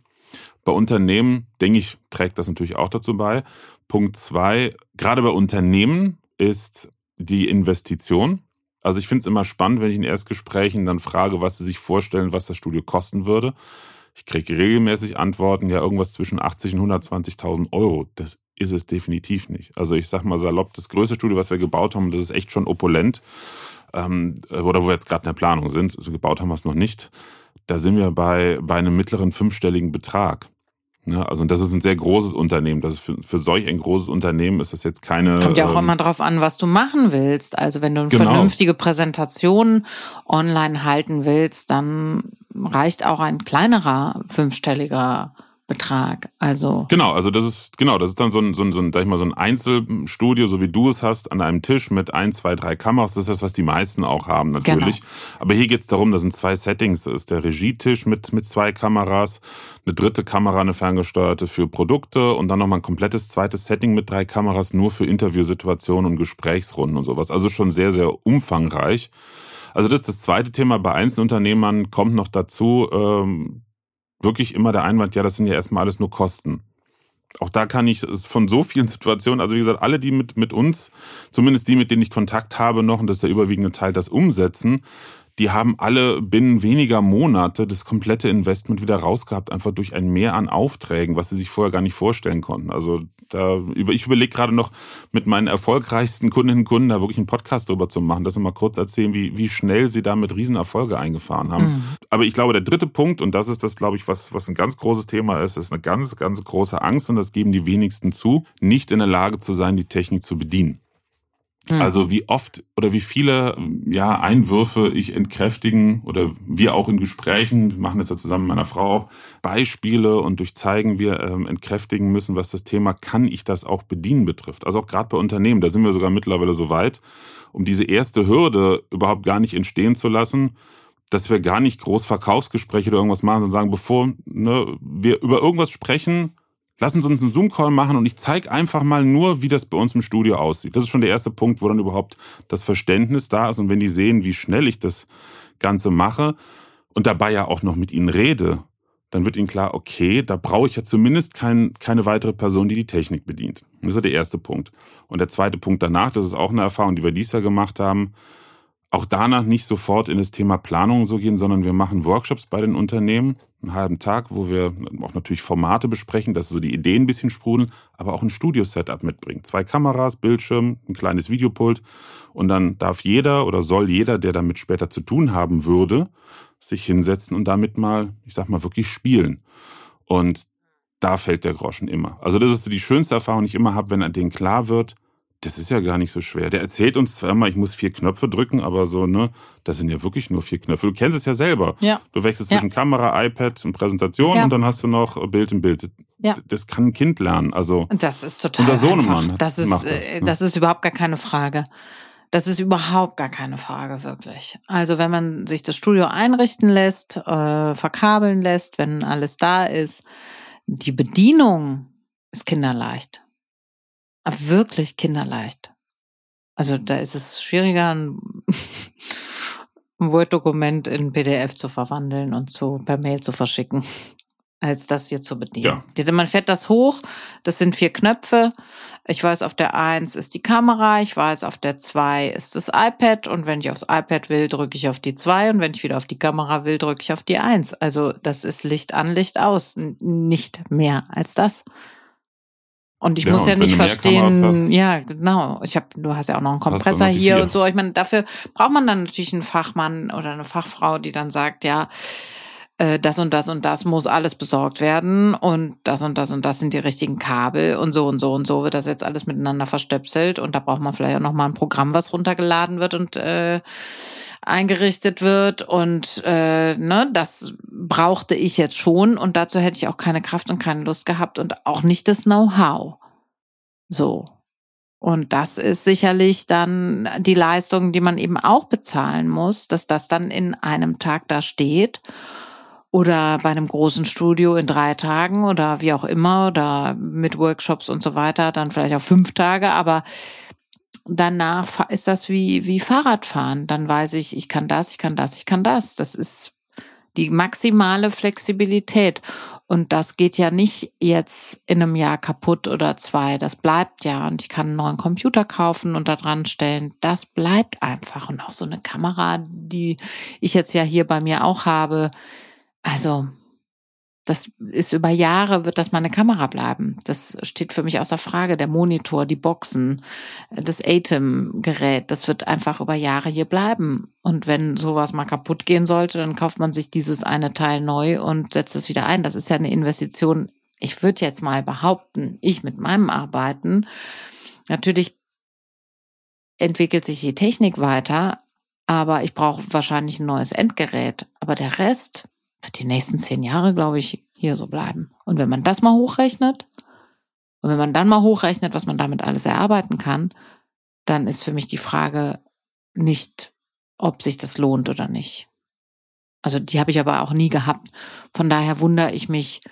Bei Unternehmen, denke ich, trägt das natürlich auch dazu bei. Punkt zwei, gerade bei Unternehmen ist die Investition. Also ich finde es immer spannend, wenn ich in Erstgesprächen dann frage, was sie sich vorstellen, was das Studio kosten würde. Ich kriege regelmäßig Antworten, ja, irgendwas zwischen 80 und 120.000 Euro. Das ist es definitiv nicht. Also ich sag mal salopp, das größte Studio, was wir gebaut haben, das ist echt schon opulent. Ähm, oder wo wir jetzt gerade in der Planung sind, also gebaut haben wir es noch nicht. Da sind wir bei, bei einem mittleren fünfstelligen Betrag. Ja, also das ist ein sehr großes Unternehmen. Das ist für, für solch ein großes Unternehmen ist das jetzt keine. Kommt ja auch ähm, immer drauf an, was du machen willst. Also wenn du eine genau. vernünftige Präsentation online halten willst, dann reicht auch ein kleinerer fünfstelliger Betrag. Also genau, also das ist genau, das ist dann so ein, so ein, so ein, sag ich mal, so ein Einzelstudio, so wie du es hast, an einem Tisch mit ein, zwei, drei Kameras. Das ist das, was die meisten auch haben natürlich. Genau. Aber hier geht's darum, da sind zwei Settings. Das ist der Regietisch mit mit zwei Kameras, eine dritte Kamera, eine ferngesteuerte für Produkte und dann nochmal ein komplettes zweites Setting mit drei Kameras nur für Interviewsituationen und Gesprächsrunden und sowas. Also schon sehr sehr umfangreich. Also das ist das zweite Thema. Bei Einzelunternehmern kommt noch dazu, ähm, wirklich immer der Einwand, ja, das sind ja erstmal alles nur Kosten. Auch da kann ich von so vielen Situationen, also wie gesagt, alle, die mit, mit uns, zumindest die, mit denen ich Kontakt habe noch, und das ist der überwiegende Teil, das umsetzen, die haben alle binnen weniger Monate das komplette Investment wieder rausgehabt, einfach durch ein Mehr an Aufträgen, was sie sich vorher gar nicht vorstellen konnten. Also da über, ich überlege gerade noch mit meinen erfolgreichsten Kundinnen und Kunden da wirklich einen Podcast drüber zu machen, dass sie mal kurz erzählen, wie, wie schnell sie damit Riesenerfolge eingefahren haben. Mhm. Aber ich glaube, der dritte Punkt, und das ist das, glaube ich, was, was ein ganz großes Thema ist, ist eine ganz, ganz große Angst, und das geben die wenigsten zu, nicht in der Lage zu sein, die Technik zu bedienen. Mhm. Also wie oft oder wie viele ja, Einwürfe ich entkräftigen oder wir auch in Gesprächen, wir machen das ja zusammen mit meiner Frau auch, Beispiele und durch zeigen wir ähm, entkräftigen müssen, was das Thema kann ich das auch bedienen betrifft. Also auch gerade bei Unternehmen, da sind wir sogar mittlerweile so weit, um diese erste Hürde überhaupt gar nicht entstehen zu lassen, dass wir gar nicht groß Verkaufsgespräche oder irgendwas machen, sondern sagen, bevor ne, wir über irgendwas sprechen, Lassen Sie uns einen Zoom-Call machen und ich zeige einfach mal nur, wie das bei uns im Studio aussieht. Das ist schon der erste Punkt, wo dann überhaupt das Verständnis da ist. Und wenn die sehen, wie schnell ich das Ganze mache und dabei ja auch noch mit ihnen rede, dann wird ihnen klar, okay, da brauche ich ja zumindest kein, keine weitere Person, die die Technik bedient. Das ist der erste Punkt. Und der zweite Punkt danach, das ist auch eine Erfahrung, die wir dies Jahr gemacht haben, auch danach nicht sofort in das Thema Planung so gehen, sondern wir machen Workshops bei den Unternehmen, einen halben Tag, wo wir auch natürlich Formate besprechen, dass so die Ideen ein bisschen sprudeln, aber auch ein Studio-Setup mitbringen. Zwei Kameras, Bildschirm, ein kleines Videopult und dann darf jeder oder soll jeder, der damit später zu tun haben würde, sich hinsetzen und damit mal, ich sag mal, wirklich spielen. Und da fällt der Groschen immer. Also das ist die schönste Erfahrung, die ich immer habe, wenn denen klar wird, das ist ja gar nicht so schwer. Der erzählt uns zwar immer, ich muss vier Knöpfe drücken, aber so, ne, das sind ja wirklich nur vier Knöpfe. Du kennst es ja selber. Ja. Du wechselst ja. zwischen Kamera, iPad und Präsentation Ja. und dann hast du noch Bild im Bild. Ja. Das kann ein Kind lernen. Also das ist total Unser Sohnemann einfach. Das ist, macht das, äh, ne? das ist überhaupt gar keine Frage. Das ist überhaupt gar keine Frage, wirklich. Also wenn man sich das Studio einrichten lässt, äh, verkabeln lässt, wenn alles da ist, die Bedienung ist kinderleicht. Aber wirklich kinderleicht. Also da ist es schwieriger, ein ein Word-Dokument in PDF zu verwandeln und zu per Mail zu verschicken, als das hier zu bedienen. Ja. Man fährt das hoch, das sind vier Knöpfe. Ich weiß, auf der eins ist die Kamera, ich weiß, auf der zwei ist das iPad und wenn ich aufs iPad will, drücke ich auf die zwei und wenn ich wieder auf die Kamera will, drücke ich auf die eins. Also das ist Licht an, Licht aus, nicht mehr als das. Und ich Ja, muss ja nicht verstehen, hast- ja, genau. Ich habe, du hast ja auch noch einen Kompressor noch hier und so. Ich meine, dafür braucht man dann natürlich einen Fachmann oder eine Fachfrau, die dann sagt, ja, äh, das und das und das muss alles besorgt werden und das und das und das sind die richtigen Kabel und so und so und so wird das jetzt alles miteinander verstöpselt und da braucht man vielleicht auch noch mal ein Programm, was runtergeladen wird und äh, eingerichtet wird und äh, ne, das brauchte ich jetzt schon und dazu hätte ich auch keine Kraft und keine Lust gehabt und auch nicht das Know-how. So. Und das ist sicherlich dann die Leistung, die man eben auch bezahlen muss, dass das dann in einem Tag da steht oder bei einem großen Studio in drei Tagen oder wie auch immer oder mit Workshops und so weiter, dann vielleicht auf fünf Tage, aber danach ist das wie, wie Fahrradfahren. Dann weiß ich, ich kann das, ich kann das, ich kann das. Das ist die maximale Flexibilität. Und das geht ja nicht jetzt in einem Jahr kaputt oder zwei. Das bleibt ja. Und ich kann einen neuen Computer kaufen und da dran stellen. Das bleibt einfach. Und auch so eine Kamera, die ich jetzt ja hier bei mir auch habe. Also, das ist über Jahre wird das meine Kamera bleiben. Das steht für mich außer Frage. Der Monitor, die Boxen, das ATEM-Gerät, das wird einfach über Jahre hier bleiben. Und wenn sowas mal kaputt gehen sollte, dann kauft man sich dieses eine Teil neu und setzt es wieder ein. Das ist ja eine Investition. Ich würde jetzt mal behaupten, ich mit meinem Arbeiten, natürlich entwickelt sich die Technik weiter, aber ich brauche wahrscheinlich ein neues Endgerät. Aber der Rest wird die nächsten zehn Jahre, glaube ich, hier so bleiben. Und wenn man das mal hochrechnet, und wenn man dann mal hochrechnet, was man damit alles erarbeiten kann, dann ist für mich die Frage nicht, ob sich das lohnt oder nicht. Also die habe ich aber auch nie gehabt. Von daher wundere ich mich.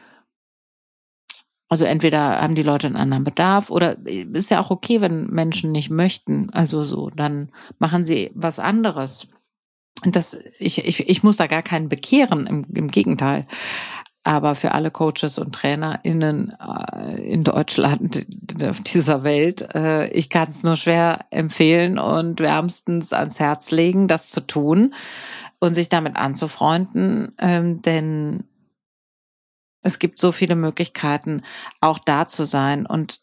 Also entweder haben die Leute einen anderen Bedarf oder ist ja auch okay, wenn Menschen nicht möchten. Also so, dann machen sie was anderes. Das, ich, ich, ich muss da gar keinen bekehren, im, im Gegenteil. Aber für alle Coaches und TrainerInnen äh, in Deutschland, auf dieser Welt, äh, ich kann es nur schwer empfehlen und wärmstens ans Herz legen, das zu tun und sich damit anzufreunden, ähm, denn es gibt so viele Möglichkeiten, auch da zu sein und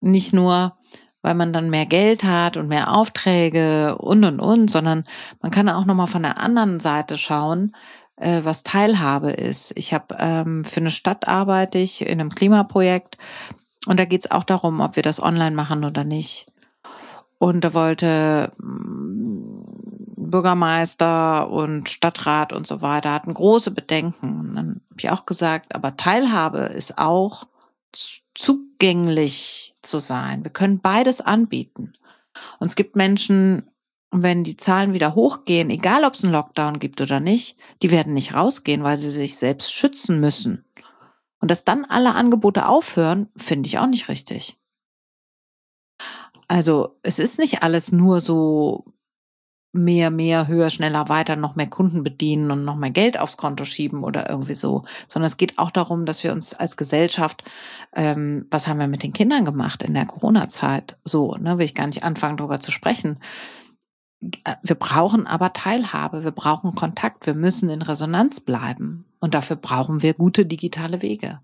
nicht nur, weil man dann mehr Geld hat und mehr Aufträge und und und, sondern man kann auch noch mal von der anderen Seite schauen, äh, was Teilhabe ist. Ich habe ähm, für eine Stadt arbeite ich in einem Klimaprojekt und da geht es auch darum, ob wir das online machen oder nicht. Und da wollte mm, Bürgermeister und Stadtrat und so weiter hatten große Bedenken. Und dann habe ich auch gesagt, aber Teilhabe ist auch zugänglich zu sein. Wir können beides anbieten. Und es gibt Menschen, wenn die Zahlen wieder hochgehen, egal ob es einen Lockdown gibt oder nicht, die werden nicht rausgehen, weil sie sich selbst schützen müssen. Und dass dann alle Angebote aufhören, finde ich auch nicht richtig. Also es ist nicht alles nur so mehr, mehr, höher, schneller, weiter, noch mehr Kunden bedienen und noch mehr Geld aufs Konto schieben oder irgendwie so, sondern es geht auch darum, dass wir uns als Gesellschaft, ähm, was haben wir mit den Kindern gemacht in der Corona-Zeit? So, ne, will ich gar nicht anfangen, darüber zu sprechen. wir brauchen aber Teilhabe, wir brauchen Kontakt, wir müssen in Resonanz bleiben. Und dafür brauchen wir gute digitale Wege,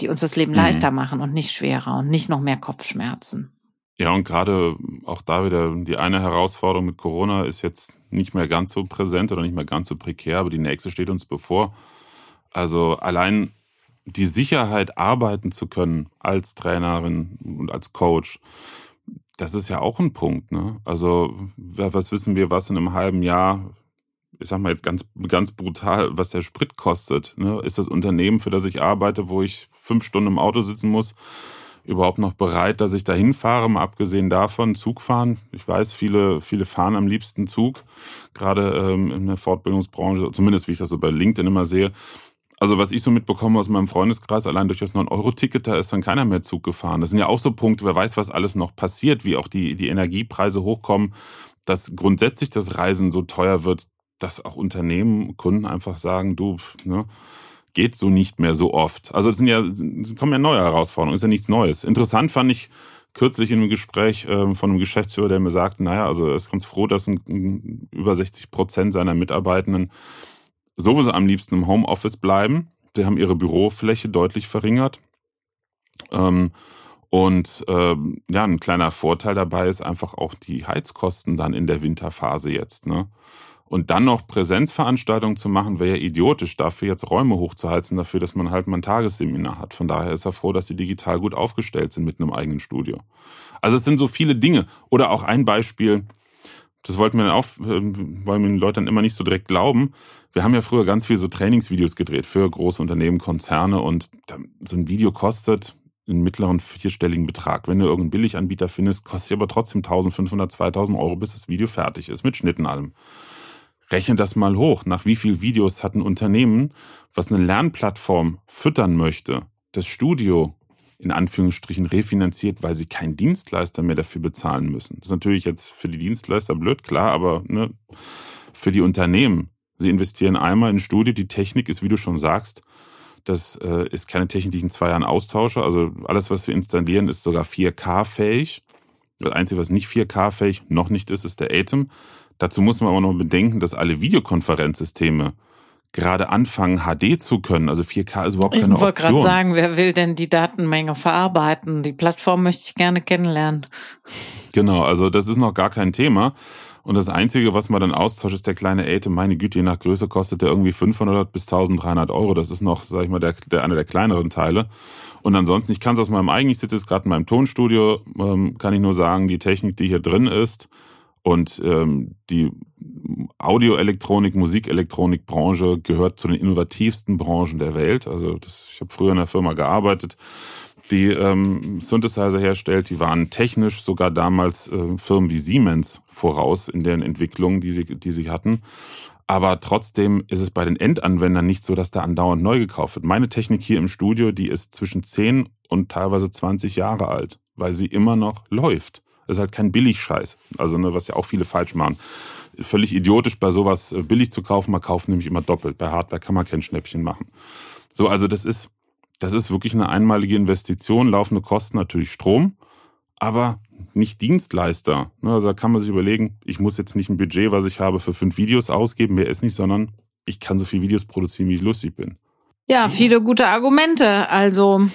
die uns das Leben mhm. leichter machen und nicht schwerer und nicht noch mehr Kopfschmerzen. Ja, und gerade auch da wieder die eine Herausforderung mit Corona ist jetzt nicht mehr ganz so präsent oder nicht mehr ganz so prekär, aber die nächste steht uns bevor. Also allein die Sicherheit, arbeiten zu können als Trainerin und als Coach, das ist ja auch ein Punkt. Ne? Also was wissen wir, was in einem halben Jahr, ich sag mal jetzt ganz, ganz brutal, was der Sprit kostet? Ne? Ist das Unternehmen, für das ich arbeite, wo ich fünf Stunden im Auto sitzen muss, überhaupt noch bereit, dass ich da hinfahre, mal abgesehen davon, Zug fahren. Ich weiß, viele, viele fahren am liebsten Zug, gerade ähm, in der Fortbildungsbranche, zumindest wie ich das so bei LinkedIn immer sehe. Also was ich so mitbekomme aus meinem Freundeskreis, allein durch das 9-Euro-Ticket, da ist dann keiner mehr Zug gefahren. Das sind ja auch so Punkte, wer weiß, was alles noch passiert, wie auch die, die Energiepreise hochkommen, dass grundsätzlich das Reisen so teuer wird, dass auch Unternehmen, Kunden einfach sagen, du, ne, geht so nicht mehr so oft. Also es sind ja, es kommen ja neue Herausforderungen, ist ja nichts Neues. Interessant fand ich kürzlich in einem Gespräch äh, von einem Geschäftsführer, der mir sagte, naja, also er ist ganz froh, dass ein, über 60 Prozent seiner Mitarbeitenden sowieso am liebsten im Homeoffice bleiben. Sie haben ihre Bürofläche deutlich verringert. Ähm, und ähm, ja, ein kleiner Vorteil dabei ist einfach auch die Heizkosten dann in der Winterphase jetzt. Ne? Und dann noch Präsenzveranstaltungen zu machen, wäre ja idiotisch, dafür jetzt Räume hochzuheizen, dafür, dass man halt mal ein Tagesseminar hat. Von daher ist er froh, dass sie digital gut aufgestellt sind mit einem eigenen Studio. Also es sind so viele Dinge. Oder auch ein Beispiel, das wollten wir dann auch, ähm, wollen wir den Leuten immer nicht so direkt glauben. Wir haben ja früher ganz viel so Trainingsvideos gedreht für große Unternehmen, Konzerne und so ein Video kostet einen mittleren vierstelligen Betrag. Wenn du irgendeinen Billiganbieter findest, kostet aber trotzdem 1500, 2000 Euro, bis das Video fertig ist, mit Schnitten allem. Rechne das mal hoch. Nach wie viel Videos hat ein Unternehmen, was eine Lernplattform füttern möchte, das Studio in Anführungsstrichen refinanziert, weil sie keinen Dienstleister mehr dafür bezahlen müssen. Das ist natürlich jetzt für die Dienstleister blöd, klar, aber ne, für die Unternehmen, sie investieren einmal in Studio, die Technik ist, wie du schon sagst, das äh, ist keine Technik, die ich in zwei Jahren austausche. Also alles, was wir installieren, ist sogar 4K-fähig. Das Einzige, was nicht 4K-fähig noch nicht ist, ist der Atem. Dazu muss man aber noch bedenken, dass alle Videokonferenzsysteme gerade anfangen, HD zu können. Also 4K ist überhaupt keine Option. Ich wollte gerade sagen, wer will denn die Datenmenge verarbeiten? Die Plattform möchte ich gerne kennenlernen. Genau, also das ist noch gar kein Thema. Und das Einzige, was man dann austauscht, ist der kleine Atem. Meine Güte, je nach Größe kostet der irgendwie 500 bis 1300 Euro. Das ist noch, sag ich mal, der, der einer der kleineren Teile. Und ansonsten, ich kann es aus meinem eigenen, ich sitze jetzt gerade in meinem Tonstudio, ähm, kann ich nur sagen, die Technik, die hier drin ist, und ähm, die Audioelektronik, Musikelektronikbranche gehört zu den innovativsten Branchen der Welt. Also das, ich habe früher in einer Firma gearbeitet, die ähm, Synthesizer herstellt. Die waren technisch sogar damals äh, Firmen wie Siemens voraus in deren Entwicklung, die sie, die sie hatten. Aber trotzdem ist es bei den Endanwendern nicht so, dass da andauernd neu gekauft wird. Meine Technik hier im Studio, die ist zwischen 10 und teilweise 20 Jahre alt, weil sie immer noch läuft. Das ist halt kein Billigscheiß. Also, ne, was ja auch viele falsch machen. Völlig idiotisch, bei sowas äh, billig zu kaufen. Man kauft nämlich immer doppelt. Bei Hardware kann man kein Schnäppchen machen. So, also das ist, das ist wirklich eine einmalige Investition. Laufende Kosten natürlich Strom, aber nicht Dienstleister. Ne, also da kann man sich überlegen, ich muss jetzt nicht ein Budget, was ich habe, für fünf Videos ausgeben, mehr ist nicht, sondern ich kann so viele Videos produzieren, wie ich lustig bin. Ja, viele gute Argumente. Also,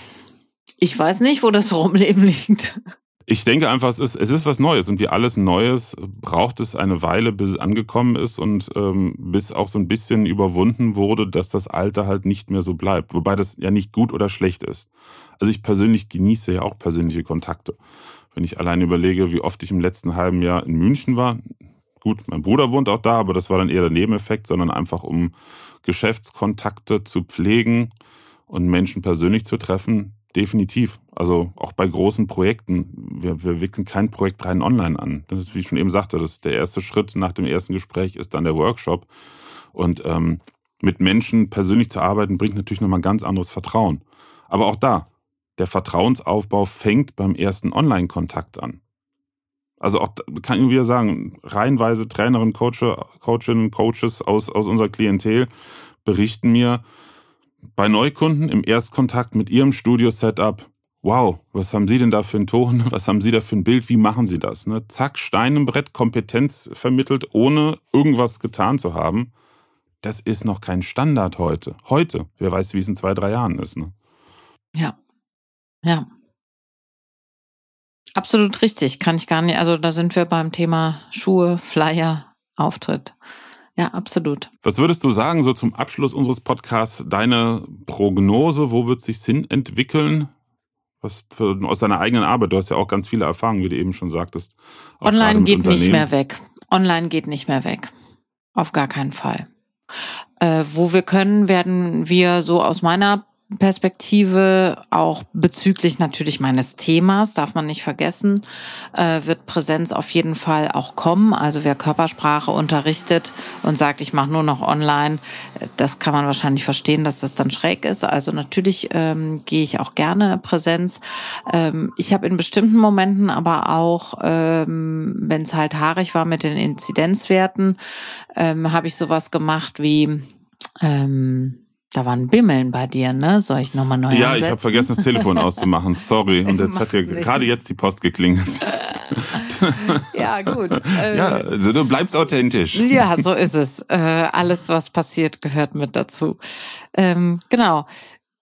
ich weiß nicht, wo das Rumleben liegt. Ich denke einfach, es ist, es ist was Neues und wie alles Neues braucht es eine Weile, bis es angekommen ist und ähm, bis auch so ein bisschen überwunden wurde, dass das Alte halt nicht mehr so bleibt. Wobei das ja nicht gut oder schlecht ist. Also ich persönlich genieße ja auch persönliche Kontakte. Wenn ich allein überlege, wie oft ich im letzten halben Jahr in München war, gut, mein Bruder wohnt auch da, aber das war dann eher der Nebeneffekt, sondern einfach um Geschäftskontakte zu pflegen und Menschen persönlich zu treffen, Definitiv. Also auch bei großen Projekten. Wir, wir wickeln kein Projekt rein online an. Das ist, wie ich schon eben sagte, das der erste Schritt nach dem ersten Gespräch ist dann der Workshop. Und ähm, mit Menschen persönlich zu arbeiten, bringt natürlich nochmal ganz anderes Vertrauen. Aber auch da, der Vertrauensaufbau fängt beim ersten Online-Kontakt an. Also auch kann ich wieder sagen, reihenweise Trainerinnen, Coachinnen, Coaches aus, aus unserer Klientel berichten mir, bei Neukunden im Erstkontakt mit ihrem Studio-Setup, wow, was haben Sie denn da für einen Ton? Was haben Sie da für ein Bild? Wie machen Sie das? Ne? Zack, Stein im Brett, Kompetenz vermittelt, ohne irgendwas getan zu haben. Das ist noch kein Standard heute. Heute. Wer weiß, wie es in zwei, drei Jahren ist. Ne? Ja. Ja. Absolut richtig. Kann ich gar nicht. Also da sind wir beim Thema Schuhe, Flyer, Auftritt. Ja, absolut. Was würdest du sagen, so zum Abschluss unseres Podcasts, deine Prognose, wo wird sich Sinn entwickeln? Was für, aus deiner eigenen Arbeit, du hast ja auch ganz viele Erfahrungen, wie du eben schon sagtest. Online geht nicht mehr weg. Online geht nicht mehr weg. Auf gar keinen Fall. Äh, wo wir können, werden wir so aus meiner Perspektive, auch bezüglich natürlich meines Themas, darf man nicht vergessen, äh, wird Präsenz auf jeden Fall auch kommen. Also wer Körpersprache unterrichtet und sagt, ich mache nur noch online, das kann man wahrscheinlich verstehen, dass das dann schräg ist. Also natürlich ähm, gehe ich auch gerne Präsenz. Ähm, ich habe in bestimmten Momenten aber auch, ähm, wenn es halt haarig war mit den Inzidenzwerten, ähm, habe ich sowas gemacht wie ähm, da war ein Bimmeln bei dir, ne? Soll ich nochmal neu Ja, ansetzen? ich habe vergessen, das Telefon auszumachen. Sorry. Und jetzt hat ja gerade jetzt die Post geklingelt. ja, gut. ja, also du bleibst authentisch. Ja, so ist es. Äh, alles, was passiert, gehört mit dazu. Ähm, genau.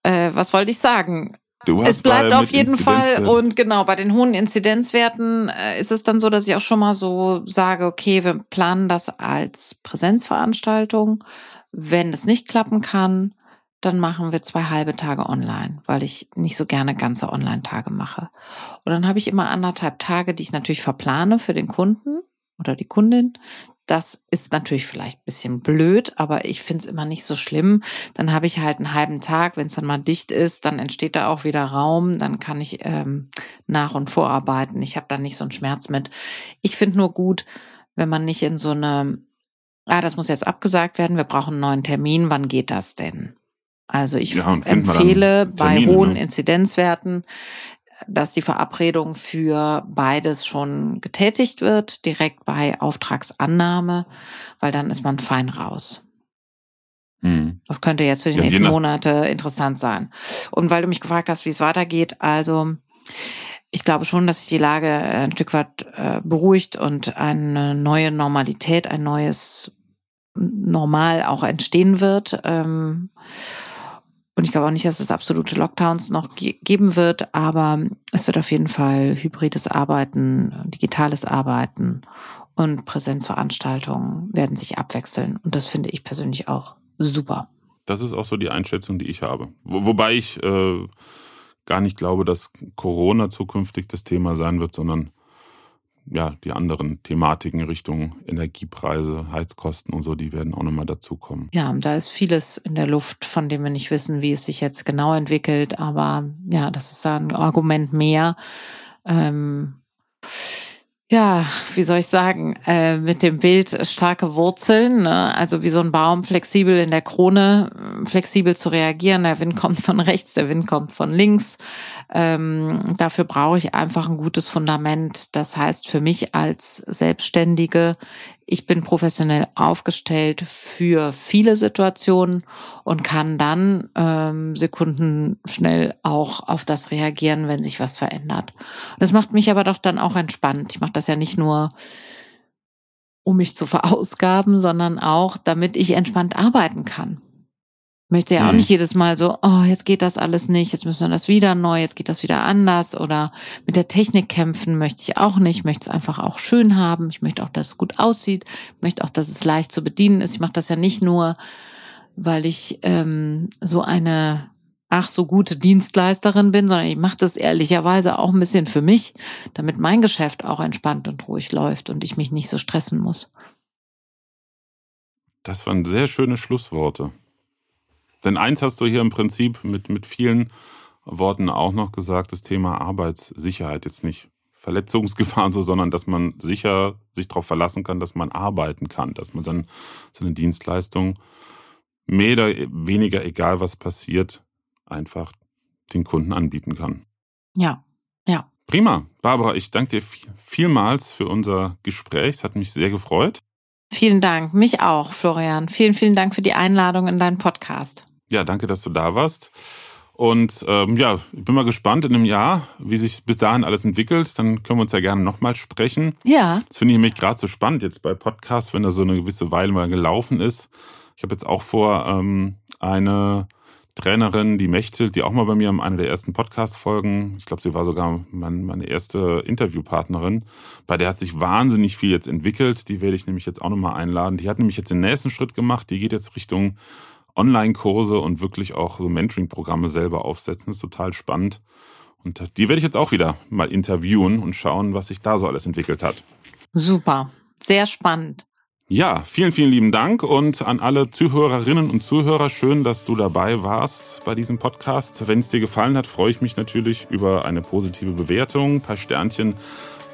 Äh, was wollte ich sagen? es bleibt auf jeden Fall und genau bei den hohen Inzidenzwerten äh, ist es dann so, dass ich auch schon mal so sage, okay, wir planen das als Präsenzveranstaltung. Wenn es nicht klappen kann, dann machen wir zwei halbe Tage online, weil ich nicht so gerne ganze Online-Tage mache. Und dann habe ich immer anderthalb Tage, die ich natürlich verplane für den Kunden oder die Kundin. Das ist natürlich vielleicht ein bisschen blöd, aber ich finde es immer nicht so schlimm. Dann habe ich halt einen halben Tag, wenn es dann mal dicht ist, dann entsteht da auch wieder Raum, dann kann ich ähm, nach und vorarbeiten. Ich habe da nicht so einen Schmerz mit. Ich finde nur gut, wenn man nicht in so eine, ah, das muss jetzt abgesagt werden, wir brauchen einen neuen Termin, wann geht das denn? Also ich ja, empfehle bei hohen ne? Inzidenzwerten, dass die Verabredung für beides schon getätigt wird, direkt bei Auftragsannahme, weil dann ist man fein raus. Hm. Das könnte jetzt für die ja, nächsten Monate interessant sein. Und weil du mich gefragt hast, wie es weitergeht, also ich glaube schon, dass sich die Lage ein Stück weit äh, beruhigt und eine neue Normalität, ein neues Normal auch entstehen wird. Ähm, und ich glaube auch nicht, dass es absolute Lockdowns noch geben wird, aber es wird auf jeden Fall hybrides Arbeiten, digitales Arbeiten und Präsenzveranstaltungen werden sich abwechseln. Und das finde ich persönlich auch super. Das ist auch so die Einschätzung, die ich habe. Wo, wobei ich äh, gar nicht glaube, dass Corona zukünftig das Thema sein wird, sondern ja, die anderen Thematiken Richtung Energiepreise, Heizkosten und so, die werden auch nochmal dazukommen. Ja, da ist vieles in der Luft, von dem wir nicht wissen, wie es sich jetzt genau entwickelt. Aber ja, das ist ein Argument mehr. Ähm, ja, wie soll ich sagen, äh, mit dem Bild starke Wurzeln, ne? also wie so ein Baum flexibel in der Krone, flexibel zu reagieren. Der Wind kommt von rechts, der Wind kommt von links. Ähm, dafür brauche ich einfach ein gutes Fundament. Das heißt für mich als Selbstständige, ich bin professionell aufgestellt für viele Situationen und kann dann ähm, Sekunden schnell auch auf das reagieren, wenn sich was verändert. Das macht mich aber doch dann auch entspannt. Ich mache das ja nicht nur um mich zu verausgaben, sondern auch, damit ich entspannt arbeiten kann möchte ja auch mhm. nicht jedes Mal so, oh, jetzt geht das alles nicht, jetzt müssen wir das wieder neu, jetzt geht das wieder anders oder mit der Technik kämpfen möchte ich auch nicht, ich möchte es einfach auch schön haben, ich möchte auch, dass es gut aussieht, ich möchte auch, dass es leicht zu bedienen ist. Ich mache das ja nicht nur, weil ich ähm, so eine ach so gute Dienstleisterin bin, sondern ich mache das ehrlicherweise auch ein bisschen für mich, damit mein Geschäft auch entspannt und ruhig läuft und ich mich nicht so stressen muss. Das waren sehr schöne Schlussworte. Denn eins hast du hier im Prinzip mit, mit vielen Worten auch noch gesagt, das Thema Arbeitssicherheit. Jetzt nicht Verletzungsgefahr so, sondern dass man sicher sich darauf verlassen kann, dass man arbeiten kann, dass man seine, seine Dienstleistung mehr oder weniger, egal was passiert, einfach den Kunden anbieten kann. Ja, ja. Prima. Barbara, ich danke dir vielmals für unser Gespräch. Es hat mich sehr gefreut. Vielen Dank. Mich auch, Florian. Vielen, vielen Dank für die Einladung in deinen Podcast. Ja, danke, dass du da warst. Und ähm, ja, ich bin mal gespannt in einem Jahr, wie sich bis dahin alles entwickelt. Dann können wir uns ja gerne nochmal sprechen. Ja. Das finde ich nämlich gerade so spannend jetzt bei Podcasts, wenn da so eine gewisse Weile mal gelaufen ist. Ich habe jetzt auch vor, ähm, eine Trainerin, die Mechthild, die auch mal bei mir in einer der ersten Podcast-Folgen, ich glaube, sie war sogar meine erste Interviewpartnerin, bei der hat sich wahnsinnig viel jetzt entwickelt. Die werde ich nämlich jetzt auch nochmal einladen. Die hat nämlich jetzt den nächsten Schritt gemacht. Die geht jetzt Richtung Online-Kurse und wirklich auch so Mentoring-Programme selber aufsetzen. Das ist total spannend. Und die werde ich jetzt auch wieder mal interviewen und schauen, was sich da so alles entwickelt hat. Super, sehr spannend. Ja, vielen, vielen lieben Dank und an alle Zuhörerinnen und Zuhörer, schön, dass du dabei warst bei diesem Podcast. Wenn es dir gefallen hat, freue ich mich natürlich über eine positive Bewertung, ein paar Sternchen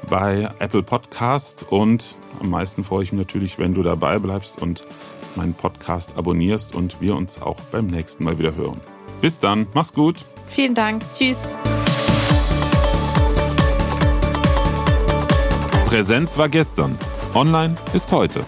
bei Apple Podcast und am meisten freue ich mich natürlich, wenn du dabei bleibst und meinen Podcast abonnierst und wir uns auch beim nächsten Mal wieder hören. Bis dann, mach's gut. Vielen Dank, tschüss. Präsenz war gestern, online ist heute.